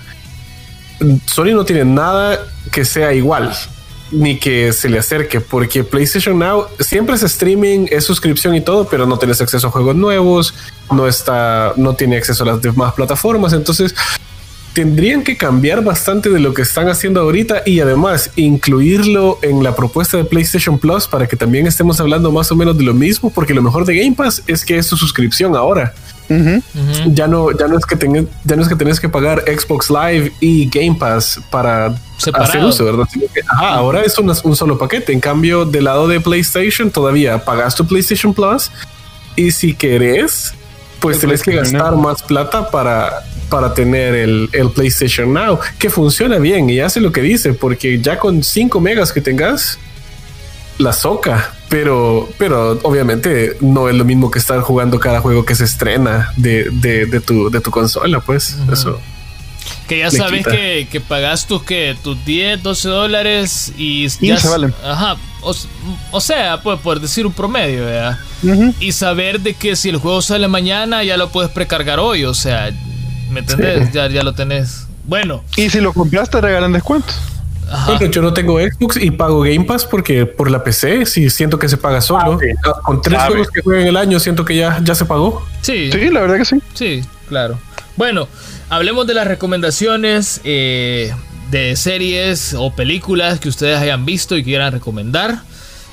Sony no tiene nada que sea igual ni que se le acerque, porque PlayStation Now siempre es streaming, es suscripción y todo, pero no tienes acceso a juegos nuevos, no está, no tiene acceso a las demás plataformas. Entonces, tendrían que cambiar bastante de lo que están haciendo ahorita y además incluirlo en la propuesta de PlayStation Plus para que también estemos hablando más o menos de lo mismo, porque lo mejor de Game Pass es que es su suscripción ahora. Ya no, ya no es que tengas, ya no es que tenés que pagar Xbox Live y Game Pass para Separado. hacer uso, ¿verdad? Sino que, ajá, ahora es un solo paquete. En cambio, del lado de PlayStation todavía pagas tu PlayStation Plus y si querés, pues tenés que gastar más plata para, para tener el, el PlayStation Now, que funciona bien y hace lo que dice, porque ya con 5 megas que tengas, la soca. Pero, pero obviamente no es lo mismo que estar jugando cada juego que se estrena de, de, de tu, de tu consola, pues. Eso. Que ya sabes que, que pagas tus, que tus 10, 12 dólares y ya 15 valen. Ajá. O, o sea, pues por decir un promedio, ¿verdad? Ujú. Y saber de que si el juego sale mañana ya lo puedes precargar hoy, o sea, ¿me entendés? Ya, ya lo tenés. Bueno, Y si lo compraste, regalan descuentos. ajá. Bueno, yo no tengo Xbox y pago Game Pass porque por la PC sí siento que se paga solo. Ah, Con tres Sabe. juegos que juegan en el año siento que ya, ya se pagó. Sí, Sí, la verdad que sí. sí, claro. Bueno, hablemos de las recomendaciones eh, de series o películas que ustedes hayan visto y quieran recomendar.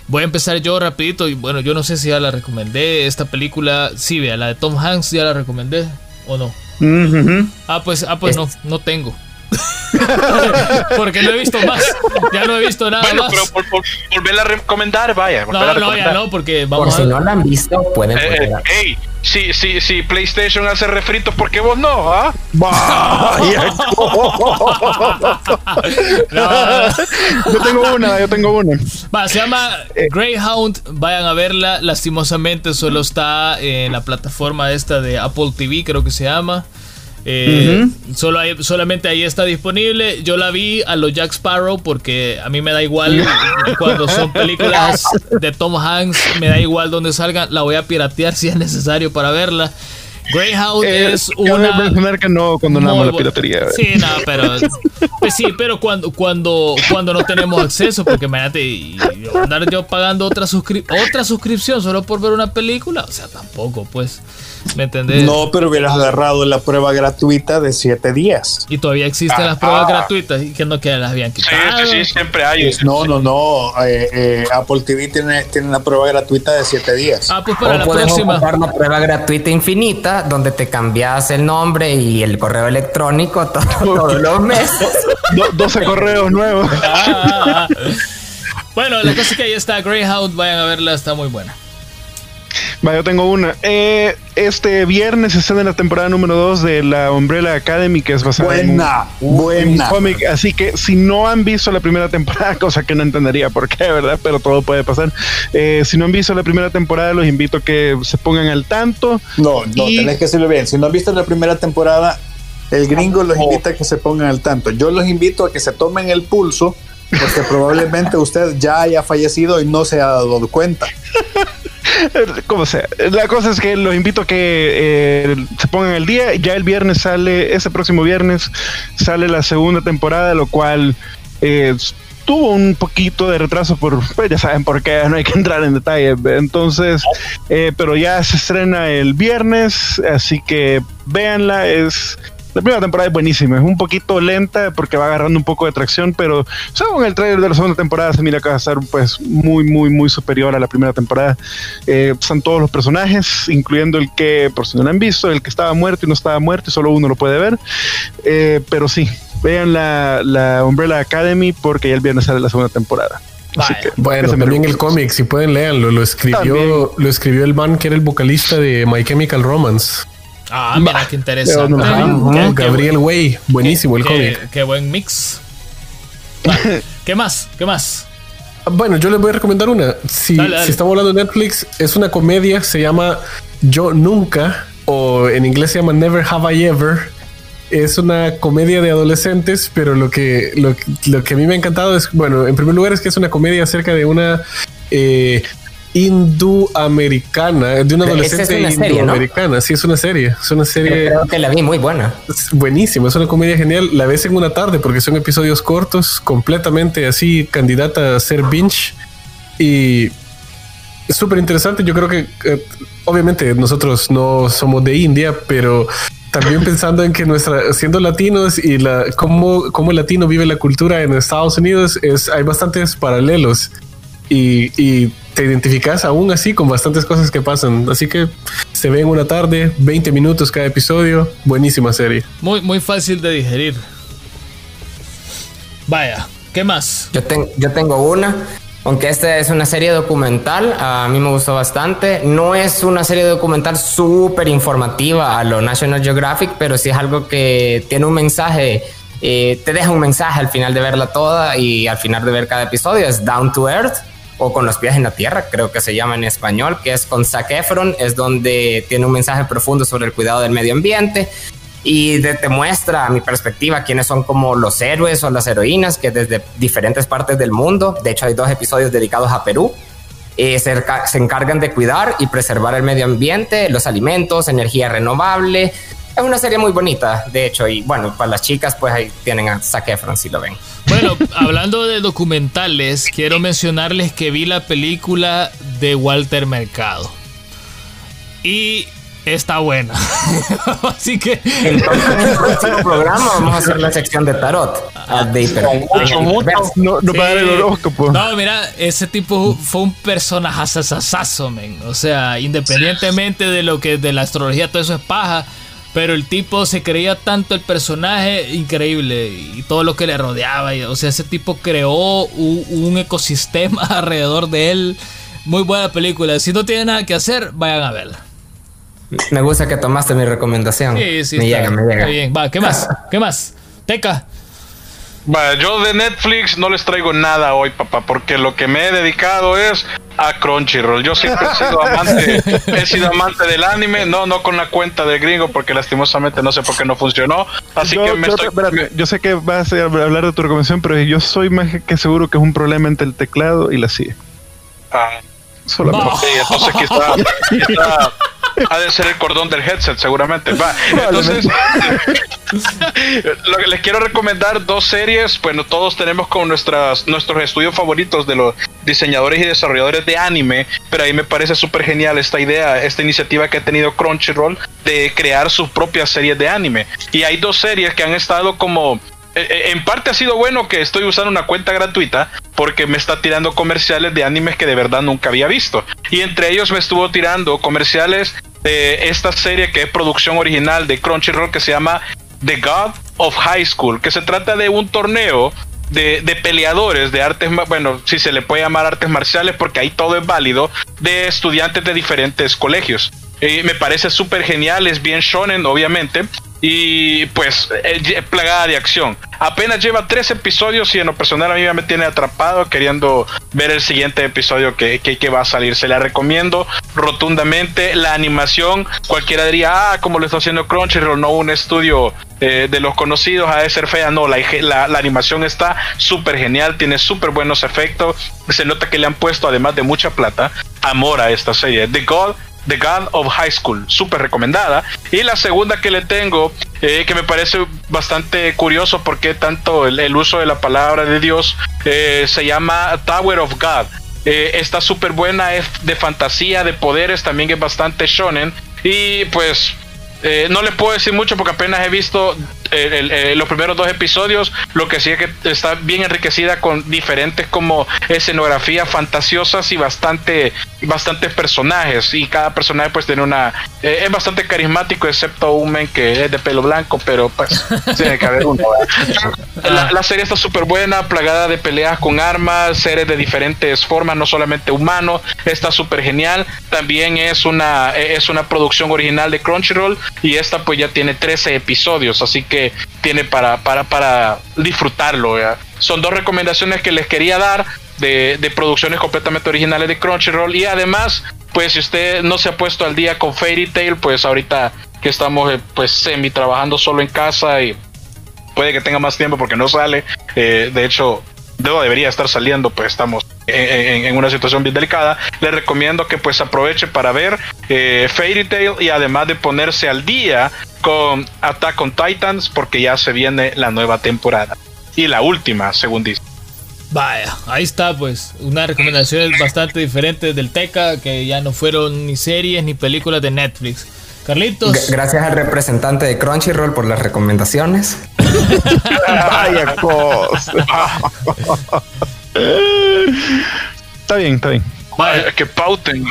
Voy a empezar yo rapidito y bueno, yo no sé si ya la recomendé. Esta película, sí, vea, la de Tom Hanks ya la recomendé o no. Ujú. Ah, pues, ah, pues no, no tengo. Porque no he visto más. Ya no he visto nada bueno, más. pero por, por- volverla a recomendar, vaya. volverla a No, no, ya recomendar. no, porque Por vamos si a. no la han visto, pueden Eh, volver eh, hey, si, si, si PlayStation hace refritos, ¿por qué vos no? ah? No, yo tengo una, yo tengo una. Va, se llama Greyhound. Vayan a verla. Lastimosamente solo está en la plataforma esta de Apple TV, creo que se llama. Eh, solo ahí- solamente ahí está disponible. Yo la vi a los Jack Sparrow porque a mí me da igual cuando son películas de Tom Hanks, me da igual donde salgan. La voy a piratear si es necesario para verla. Greyhound Eh, es una. que no condonamos la piratería. Sí, no, pero pues sí, pero cuando cuando cuando no tenemos acceso, porque imagínate y- y andar yo pagando otra suscri- otra suscripción solo por ver una película, o sea, tampoco, pues, ¿me entendés? No, pero hubieras agarrado la prueba gratuita de siete días. Y todavía existen las pruebas gratuitas y que no que las habían Sí, quitado. sí, sí, siempre hay. Pues no, no, no. eh, eh, Apple TV tiene, tiene una prueba gratuita de siete días. Ah, pues para o la puedes próxima. ocupar la prueba gratuita infinita donde te cambias el nombre y el correo electrónico to- todos los meses. Do- 12 correos nuevos. Ah, ah, ah. Bueno, la cosa es que ahí está Greyhound, vayan a verla, está muy buena. Va, yo tengo una. Eh, este viernes se estrena la temporada número 2 de la Umbrella Academy, que es basada en un- Buena, en un buena. cómic. Así que si no han visto la primera temporada, cosa que no entendería por qué, ¿verdad? Pero todo puede pasar. Eh, si no han visto la primera temporada, los invito a que se pongan al tanto. No, no, Y- tenés que decirlo bien. Si no has visto la primera temporada, el gringo los invita a que se pongan al tanto. Yo los invito a que se tomen el pulso, porque probablemente usted ya haya fallecido y no se ha dado cuenta. Como sea. La cosa es que los invito a que eh, se pongan al día. Ya el viernes sale, ese próximo viernes sale la segunda temporada, lo cual eh, tuvo un poquito de retraso por, pues ya saben por qué, no hay que entrar en detalle. Entonces, eh, pero ya se estrena el viernes, así que véanla, es La primera temporada es buenísima, es un poquito lenta porque va agarrando un poco de tracción, pero según el trailer de la segunda temporada se mira que va a ser pues muy, muy, muy superior a la primera temporada. Eh, están todos los personajes, incluyendo el que, por si no lo han visto, el que estaba muerto y no estaba muerto y solo uno lo puede ver. Eh, pero sí, vean la, la Umbrella Academy porque ya el viernes sale la segunda temporada. bueno, también el cómic, si pueden leerlo, lo escribió, lo escribió el man que era el vocalista de My Chemical Romance. Ah, mira, qué interesante. Gabriel Way, buenísimo el cómic. Qué buen mix. ¿Qué más? ¿Qué más? Bueno, yo les voy a recomendar una. Si, si estamos hablando de Netflix, es una comedia, se llama Yo Nunca, o en inglés se llama Never Have I Ever. Es una comedia de adolescentes, pero lo que, lo, lo que a mí me ha encantado es, bueno, en primer lugar es que es una comedia acerca de una eh, hinduamericana, de una adolescente es hinduamericana. Sí, es una serie. Es una serie. creo que la vi muy buena. buenísima, es una comedia genial. La ves en una tarde porque son episodios cortos, completamente así, candidata a ser binge. Y es súper interesante. Yo creo que, eh, obviamente, nosotros no somos de India, pero también pensando en que nuestra, siendo latinos y la cómo, cómo el latino vive la cultura en Estados Unidos, es, hay bastantes paralelos. Y, y te identificas aún así con bastantes cosas que pasan. Así que se ve en una tarde, 20 minutos cada episodio. Buenísima serie. Muy, muy fácil de digerir. Vaya, ¿qué más? Yo, yo tengo una. Aunque esta es una serie documental, a mí me gustó bastante. No es una serie documental súper informativa a lo National Geographic, pero sí es algo que tiene un mensaje, eh, te deja un mensaje al final de verla toda y al final de ver cada episodio. Es Down to Earth o con los pies en la tierra, creo que se llama en español, que es con Zac Efron, es donde tiene un mensaje profundo sobre el cuidado del medio ambiente y te muestra a mi perspectiva quiénes son como los héroes o las heroínas que desde diferentes partes del mundo, de hecho hay dos episodios dedicados a Perú, eh, se, encargan de cuidar y preservar el medio ambiente, los alimentos, energía renovable. Es una serie muy bonita, de hecho, y bueno, para las chicas pues ahí tienen a Zac Efron si lo ven. Bueno, hablando de documentales, quiero mencionarles que vi la película de Walter Mercado. Y está buena. Así que. Entonces, en el próximo programa vamos a hacer la sección de tarot. De mucho, mucho. No, no para el horóscopo. No, mira, ese tipo fue un personaje men. O sea, independientemente de lo que de la astrología, todo eso es paja. Pero el tipo se creía tanto el personaje increíble y todo lo que le rodeaba. O sea, ese tipo creó un, ecosistema alrededor de él. Muy buena película. Si no tienen nada que hacer, vayan a verla. Me gusta que tomaste mi recomendación. Sí, sí, me llega, me llega. bien. Va, ¿qué más? ¿Qué más? Teca. Bueno, yo de Netflix no les traigo nada hoy, papá, porque lo que me he dedicado es a Crunchyroll. Yo siempre he sido amante, he sido amante del anime, no, no con la cuenta del gringo, porque lastimosamente no sé por qué no funcionó. Así que me yo, estoy... yo sé que vas a hablar de tu recomendación, pero yo soy más que seguro que es un problema entre el teclado y la silla. Ah, solamente. Sí, entonces está ha de ser el cordón del headset, seguramente. Va. Entonces, lo que les quiero recomendar dos series. Bueno, todos tenemos con nuestras, nuestros estudios favoritos de los diseñadores y desarrolladores de anime, pero ahí me parece súper genial esta idea, esta iniciativa que ha tenido Crunchyroll de crear sus propias series de anime. Y hay dos series que han estado como eh, eh, en parte ha sido bueno que estoy usando una cuenta gratuita porque me está tirando comerciales de animes que de verdad nunca había visto. Y entre ellos me estuvo tirando comerciales de esta serie que es producción original de Crunchyroll que se llama The God of High School, que se trata de un torneo de, peleadores de artes, bueno, si se le puede llamar artes marciales porque ahí todo es válido, de estudiantes de diferentes colegios. Y me parece súper genial, es bien shonen, obviamente, y pues plagada de acción. Apenas lleva tres episodios y en lo personal a mí me tiene atrapado queriendo ver el siguiente episodio que, que, va a salir. Se la recomiendo rotundamente. La animación, cualquiera diría, ah, como lo está haciendo Crunchyroll, no un estudio eh, de los conocidos, ha de ser fea. No, la, la, la animación está súper genial, tiene súper buenos efectos. Se nota que le han puesto, además de mucha plata, amor a esta serie. The God The God of High School, súper recomendada. Y la segunda que le tengo, eh, que me parece bastante curioso porque tanto el, uso de la palabra de Dios eh, se llama Tower of God. Eh, está súper buena, es de fantasía, de poderes, también es bastante shonen. Y pues eh, no le puedo decir mucho porque apenas he visto eh, los primeros dos episodios. Lo que sí es que está bien enriquecida con diferentes como escenografías fantasiosas y bastante bastantes personajes. Y cada personaje pues tiene una... Eh, es bastante carismático excepto un men que es de pelo blanco, pero pues tiene que haber uno. La, la, serie está súper buena, plagada de peleas con armas, series de diferentes formas, no solamente humanos. Está súper genial. También es una, es una producción original de Crunchyroll y esta pues ya tiene 13 episodios, así que tiene para, para, para disfrutarlo. Son dos recomendaciones que les quería dar de, de, producciones completamente originales de Crunchyroll y además, pues si usted no se ha puesto al día con Fairy Tail, pues ahorita que estamos eh, pues semi trabajando solo en casa y puede que tenga más tiempo porque no sale. Eh, de hecho, debería estar saliendo, pues estamos en, una situación bien delicada. Le recomiendo que pues aproveche para ver eh, Fairy Tail y además de ponerse al día con Attack on Titans porque ya se viene la nueva temporada y la última, según dice. Vaya, ahí está pues una recomendación bastante diferente del Teca que ya no fueron ni series ni películas de Netflix. Carlitos. Gracias al representante de Crunchyroll por las recomendaciones. Vaya cosa. está bien, está bien. Vaya, que pauten.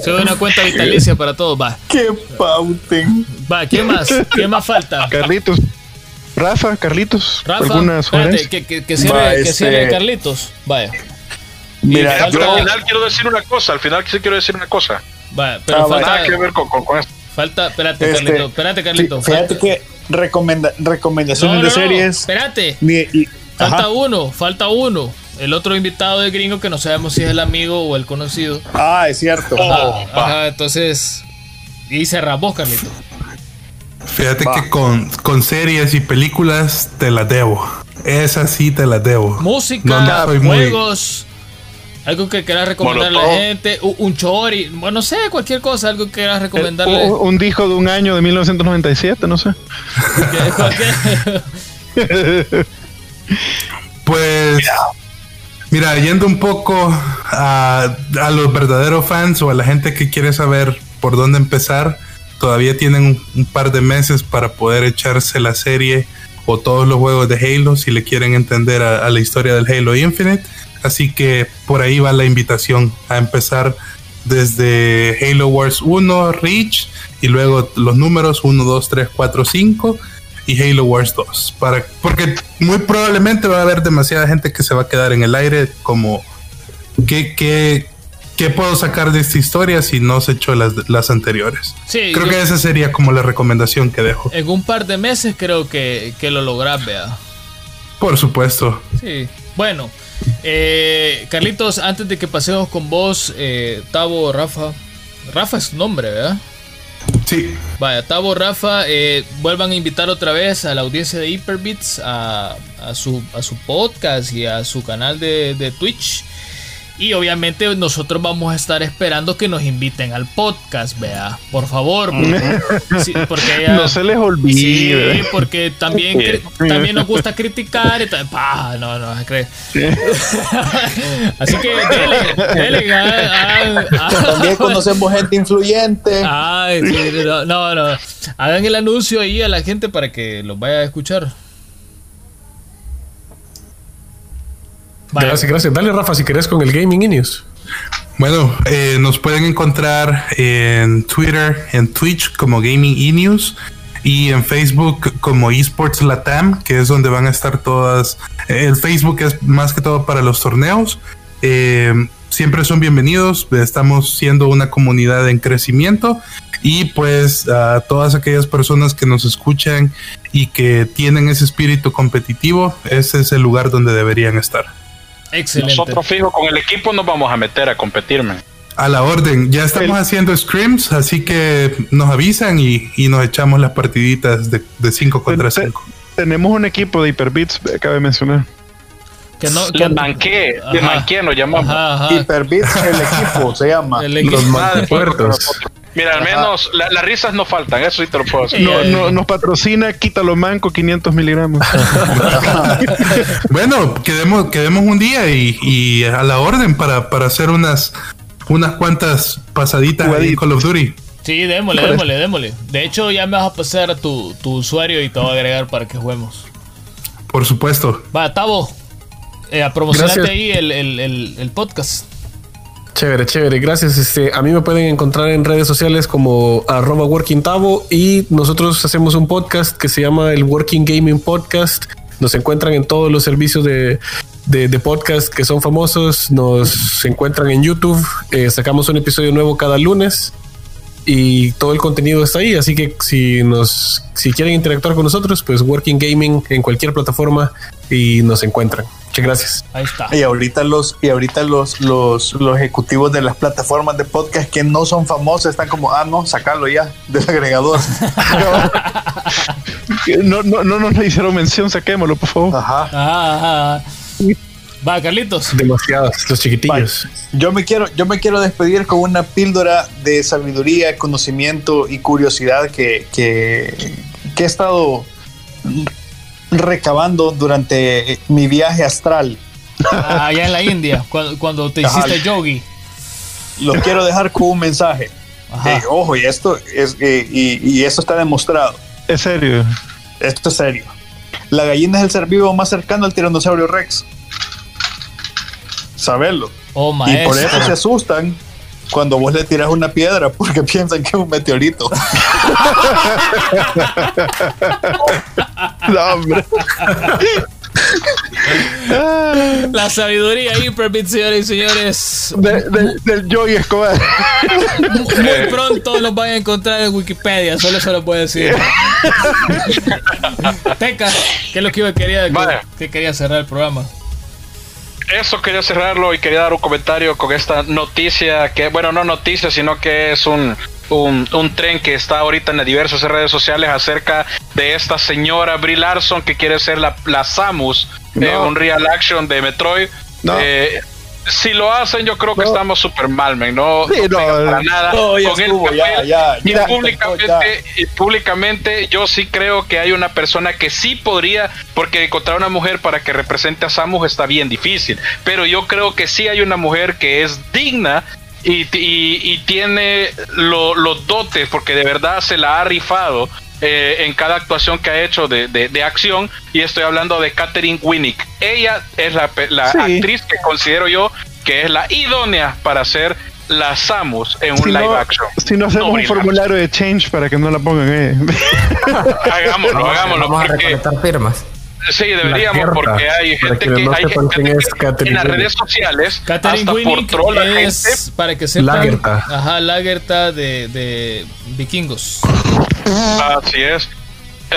Se una cuenta vitalicia para todos, va. Que pauten. Va, ¿qué más? ¿Qué más falta? Carlitos. Rafa, Carlitos. Rafa, ¿alguna espérate, que, que, que cierre, que cierre este- Carlitos. Vaya. Mira, yo al final quiero decir una cosa. Al final sí quiero decir una cosa. Va, pero ah, falta, nada que ver con, con, esto. Falta, espérate, este, Carlito, espérate, Carlito. Sí, fíjate que recomenda, recomendaciones no, no, de series. Espérate. Ni, y, falta ajá. uno, falta uno. El otro invitado de gringo que no sabemos si es el amigo o el conocido. Ah, es cierto. Ajá, oh, ajá entonces. Y cerramos, Carlito. Fíjate va. que con, con series y películas te las debo. Esas sí te las debo. Música, no, juegos. Muy algo que quieras recomendarle a la gente, un chori, bueno, no sé, cualquier cosa, algo que quieras recomendarle. Un, un disco de un año de 1997, no sé. pues, mira, yendo un poco a, a, los verdaderos fans o a la gente que quiere saber por dónde empezar, todavía tienen un, un par de meses para poder echarse la serie o todos los juegos de Halo si le quieren entender a, a la historia del Halo Infinite Así que por ahí va la invitación a empezar desde Halo Wars 1, Reach, y luego los números 1, 2, 3, 4, 5 y Halo Wars 2. Para, porque muy probablemente va a haber demasiada gente que se va a quedar en el aire como ¿qué, qué, qué puedo sacar de esta historia si no se echó las, las anteriores? Sí, creo yo, que esa sería como la recomendación que dejo. En un par de meses creo que, que lo lográs, vea. Por supuesto. Sí. Bueno, eh, Carlitos, antes de que pasemos con vos, eh, Tavo, Rafa. Rafa es su nombre, ¿verdad? Sí. Vaya, Tavo, Rafa, eh, vuelvan a invitar otra vez a la audiencia de Hyperbits a, a, su, a su podcast y a su canal de, de Twitch. Y obviamente nosotros vamos a estar esperando que nos inviten al podcast, vea. Por favor. Porque, sí, porque ya, no se les olvide. Sí, porque también, también nos gusta criticar. Y pa, no, no, se cree. Así que dele, dele. A, a, también conocemos gente influyente. Ay, sí, no, no, no. Hagan el anuncio ahí a la gente para que los vaya a escuchar. Vale. Gracias, gracias. Dale, Rafa, si querés con el Gaming News. Bueno, eh, nos pueden encontrar en Twitter, en Twitch como Gaming e News y en Facebook como Esports Latam, que es donde van a estar todas. El Facebook es más que todo para los torneos. Eh, siempre son bienvenidos. Estamos siendo una comunidad en crecimiento y pues a todas aquellas personas que nos escuchan y que tienen ese espíritu competitivo, ese es el lugar donde deberían estar. Excelente. Nosotros fijo con el equipo nos vamos a meter a competirme. A la orden, ya estamos el... haciendo scrims, así que nos avisan y, y nos echamos las partiditas de 5 contra 5. Tenemos un equipo de Hyperbits, cabe mencionar. Que no, que manqué, de manqué nos llamamos. Ajá, ajá. Hyperbits, el equipo se llama. El equipo. Los puertos. Mira, al menos la, las risas no faltan, eso sí te lo puedo decir. No, no, nos patrocina Quítalo Manco 500 miligramos. bueno, quedemos, quedemos un día y, y, a la orden para, para hacer unas, unas cuantas pasaditas ahí en Call of Duty. Sí, démosle, démosle, démosle. De hecho, ya me vas a pasar tu, tu usuario y te voy a agregar para que juguemos. Por supuesto. Va, Tavo, eh, a promocionarte ahí el, el, el, el, podcast. Chévere, chévere, gracias. Este, a mí me pueden encontrar en redes sociales como arroba Working Tavo y nosotros hacemos un podcast que se llama el Working Gaming Podcast. Nos encuentran en todos los servicios de, de, de podcast que son famosos. Nos encuentran en YouTube. Eh, sacamos un episodio nuevo cada lunes y todo el contenido está ahí. Así que si nos, si quieren interactuar con nosotros, pues Working Gaming en cualquier plataforma y nos encuentran. Muchas gracias. Ahí está. Y ahorita los, y ahorita los, los, los ejecutivos de las plataformas de podcast que no son famosos están como, ah, no, sacarlo ya del agregador. no, no, no nos hicieron mención, saquémoslo, por favor. Ajá. Ajá, ajá. Va, Carlitos. Demasiados, los chiquitillos. Yo me quiero, yo me quiero despedir con una píldora de sabiduría, conocimiento y curiosidad que, que, que he estado recabando durante mi viaje astral. Ah, allá en la India, cuando, cuando te hiciste yogi. Lo quiero dejar con un mensaje. Eh, ojo, y esto es eh, y, y esto está demostrado. Es serio. Esto es serio. La gallina es el ser vivo más cercano al tiranosaurio Rex. Saberlo. Oh, y por eso se asustan cuando vos le tiras una piedra porque piensan que es un meteorito. No, hombre. La sabiduría Hyperbit, señores y señores. De- de- del Yogi Escobar. Muy pronto los van a encontrar en Wikipedia, solo eso lo puedo decir. Teca, ¿qué es lo que yo quería, que, Vale. que quería cerrar el programa? Eso quería cerrarlo y quería dar un comentario con esta noticia que, bueno, no noticia, sino que es un, un, un tren que está ahorita en diversas redes sociales acerca de esta señora Brie Larson que quiere ser la, la Samus, No. eh, un real action de Metroid. No. Eh, si lo hacen, yo creo que No. estamos super mal, man. No, Sí, no no, pega para nada. con estuvo, ya, papel. ya, y ya, públicamente, ya. y públicamente, yo sí creo que hay una persona que sí podría, porque encontrar una mujer para que represente a Samus está bien difícil. Pero yo creo que sí hay una mujer que es digna. Y, y- y tiene lo- los dotes, porque de verdad se la ha rifado eh, en cada actuación que ha hecho de, de- de acción. Y estoy hablando de Catherine Winnick. Ella es la, la Sí. actriz que considero yo que es la idónea para ser la Samus en un Si live no, action. si no hacemos No, un formulario de change para que no la pongan, eh. Hagámoslo, hagámoslo. Vamos a Porque, recolectar firmas. sí, deberíamos, porque hay gente que, no hay gente que en las redes sociales, Catherine hasta por Winnick troll la gente, es, para que sepan, Lagerta. ajá, Lagerta de, de vikingos. Así es.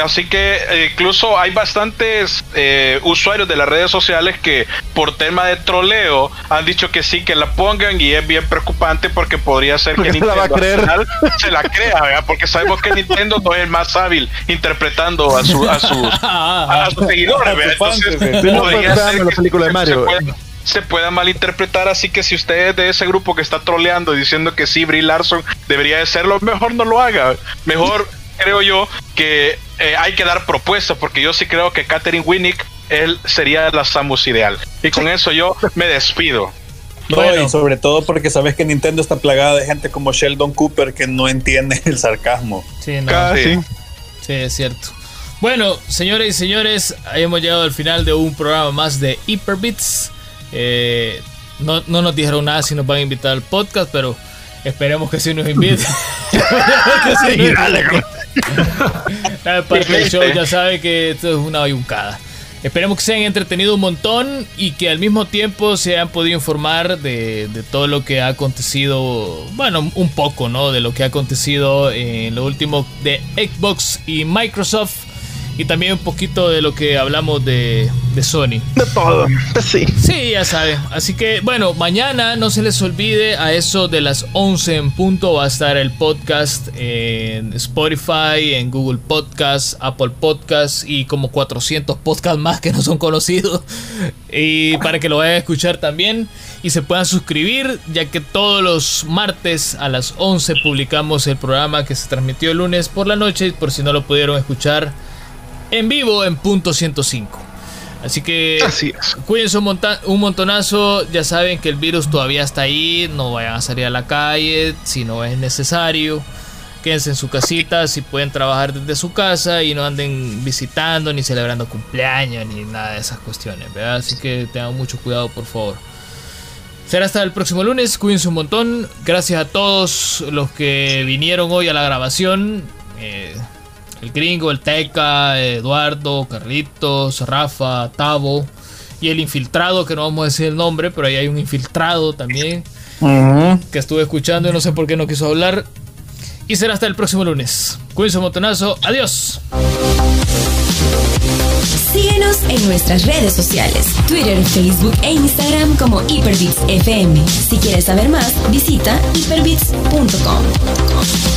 Así que incluso hay bastantes eh, usuarios de las redes sociales que por tema de troleo han dicho que sí, que la pongan y es bien preocupante porque podría ser que se la va a Nintendo final se la crea, ¿verdad? porque sabemos que Nintendo no es el más hábil interpretando a, su, a, sus, a sus seguidores. Entonces, sí. No, podría pues, ser la que película de se- Mario. Se pueda, se pueda malinterpretar, así que si usted es de ese grupo que está troleando diciendo que sí, Brie Larson debería de serlo, mejor no lo haga. Mejor creo yo que eh, hay que dar propuestas, porque yo sí creo que Catherine Winnick él sería la Samus ideal. Y con eso yo me despido. No, Bueno. y sobre todo porque sabes que Nintendo está plagada de gente como Sheldon Cooper que no entiende el sarcasmo. Sí, no, Casi. sí, es cierto. Bueno, señores y señores, ahí hemos llegado al final de un programa más de Hyperbits. Eh, no, no nos dijeron nada si nos van a invitar al podcast, pero esperemos que sí nos inviten. Que sí nos inviten. La parte del show ya sabe que esto es una bayuncada. Esperemos que se hayan entretenido un montón y que al mismo tiempo se hayan podido informar de, de todo lo que ha acontecido, bueno, un poco, ¿no? De lo que ha acontecido en lo último de Xbox y Microsoft y también un poquito de lo que hablamos de, de Sony. De todo. Sí. Sí, ya saben. Así que, bueno, mañana no se les olvide, a eso de las 11 en punto va a estar el podcast en Spotify, en Google Podcast, Apple Podcast y como 400 podcasts más que no son conocidos. Y para que lo vayan a escuchar también y se puedan suscribir, ya que todos los martes a las 11 publicamos el programa que se transmitió el lunes por la noche, por si no lo pudieron escuchar en vivo en punto 105. Así que Así es. Cuídense un, monta- un montonazo. Ya saben que el virus todavía está ahí. No vayan a salir a la calle si no es necesario. quédense en su casita, si pueden trabajar desde su casa y no anden visitando ni celebrando cumpleaños ni nada de esas cuestiones, ¿verdad? Así que tengan mucho cuidado, por favor. Será hasta el próximo lunes, cuídense un montón. Gracias a todos los que vinieron hoy a la grabación. Eh, el gringo, el Teca, Eduardo, Carlitos, Rafa, Tavo y el infiltrado, que no vamos a decir el nombre, pero ahí hay un infiltrado también que estuve escuchando y no sé por qué no quiso hablar. Y será hasta el próximo lunes. Cuídense un montonazo. Adiós. Síguenos en nuestras redes sociales, Twitter, Facebook e Instagram como HyperBitsFM. Si quieres saber más, visita hyperbits.com.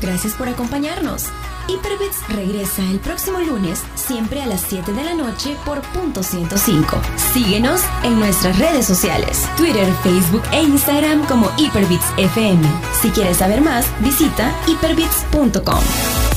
Gracias por acompañarnos. Hyperbits regresa el próximo lunes, siempre a las 7 de la noche por punto 105. Síguenos en nuestras redes sociales, Twitter, Facebook e Instagram como Hyperbits FM. Si quieres saber más, visita hyperbits.com.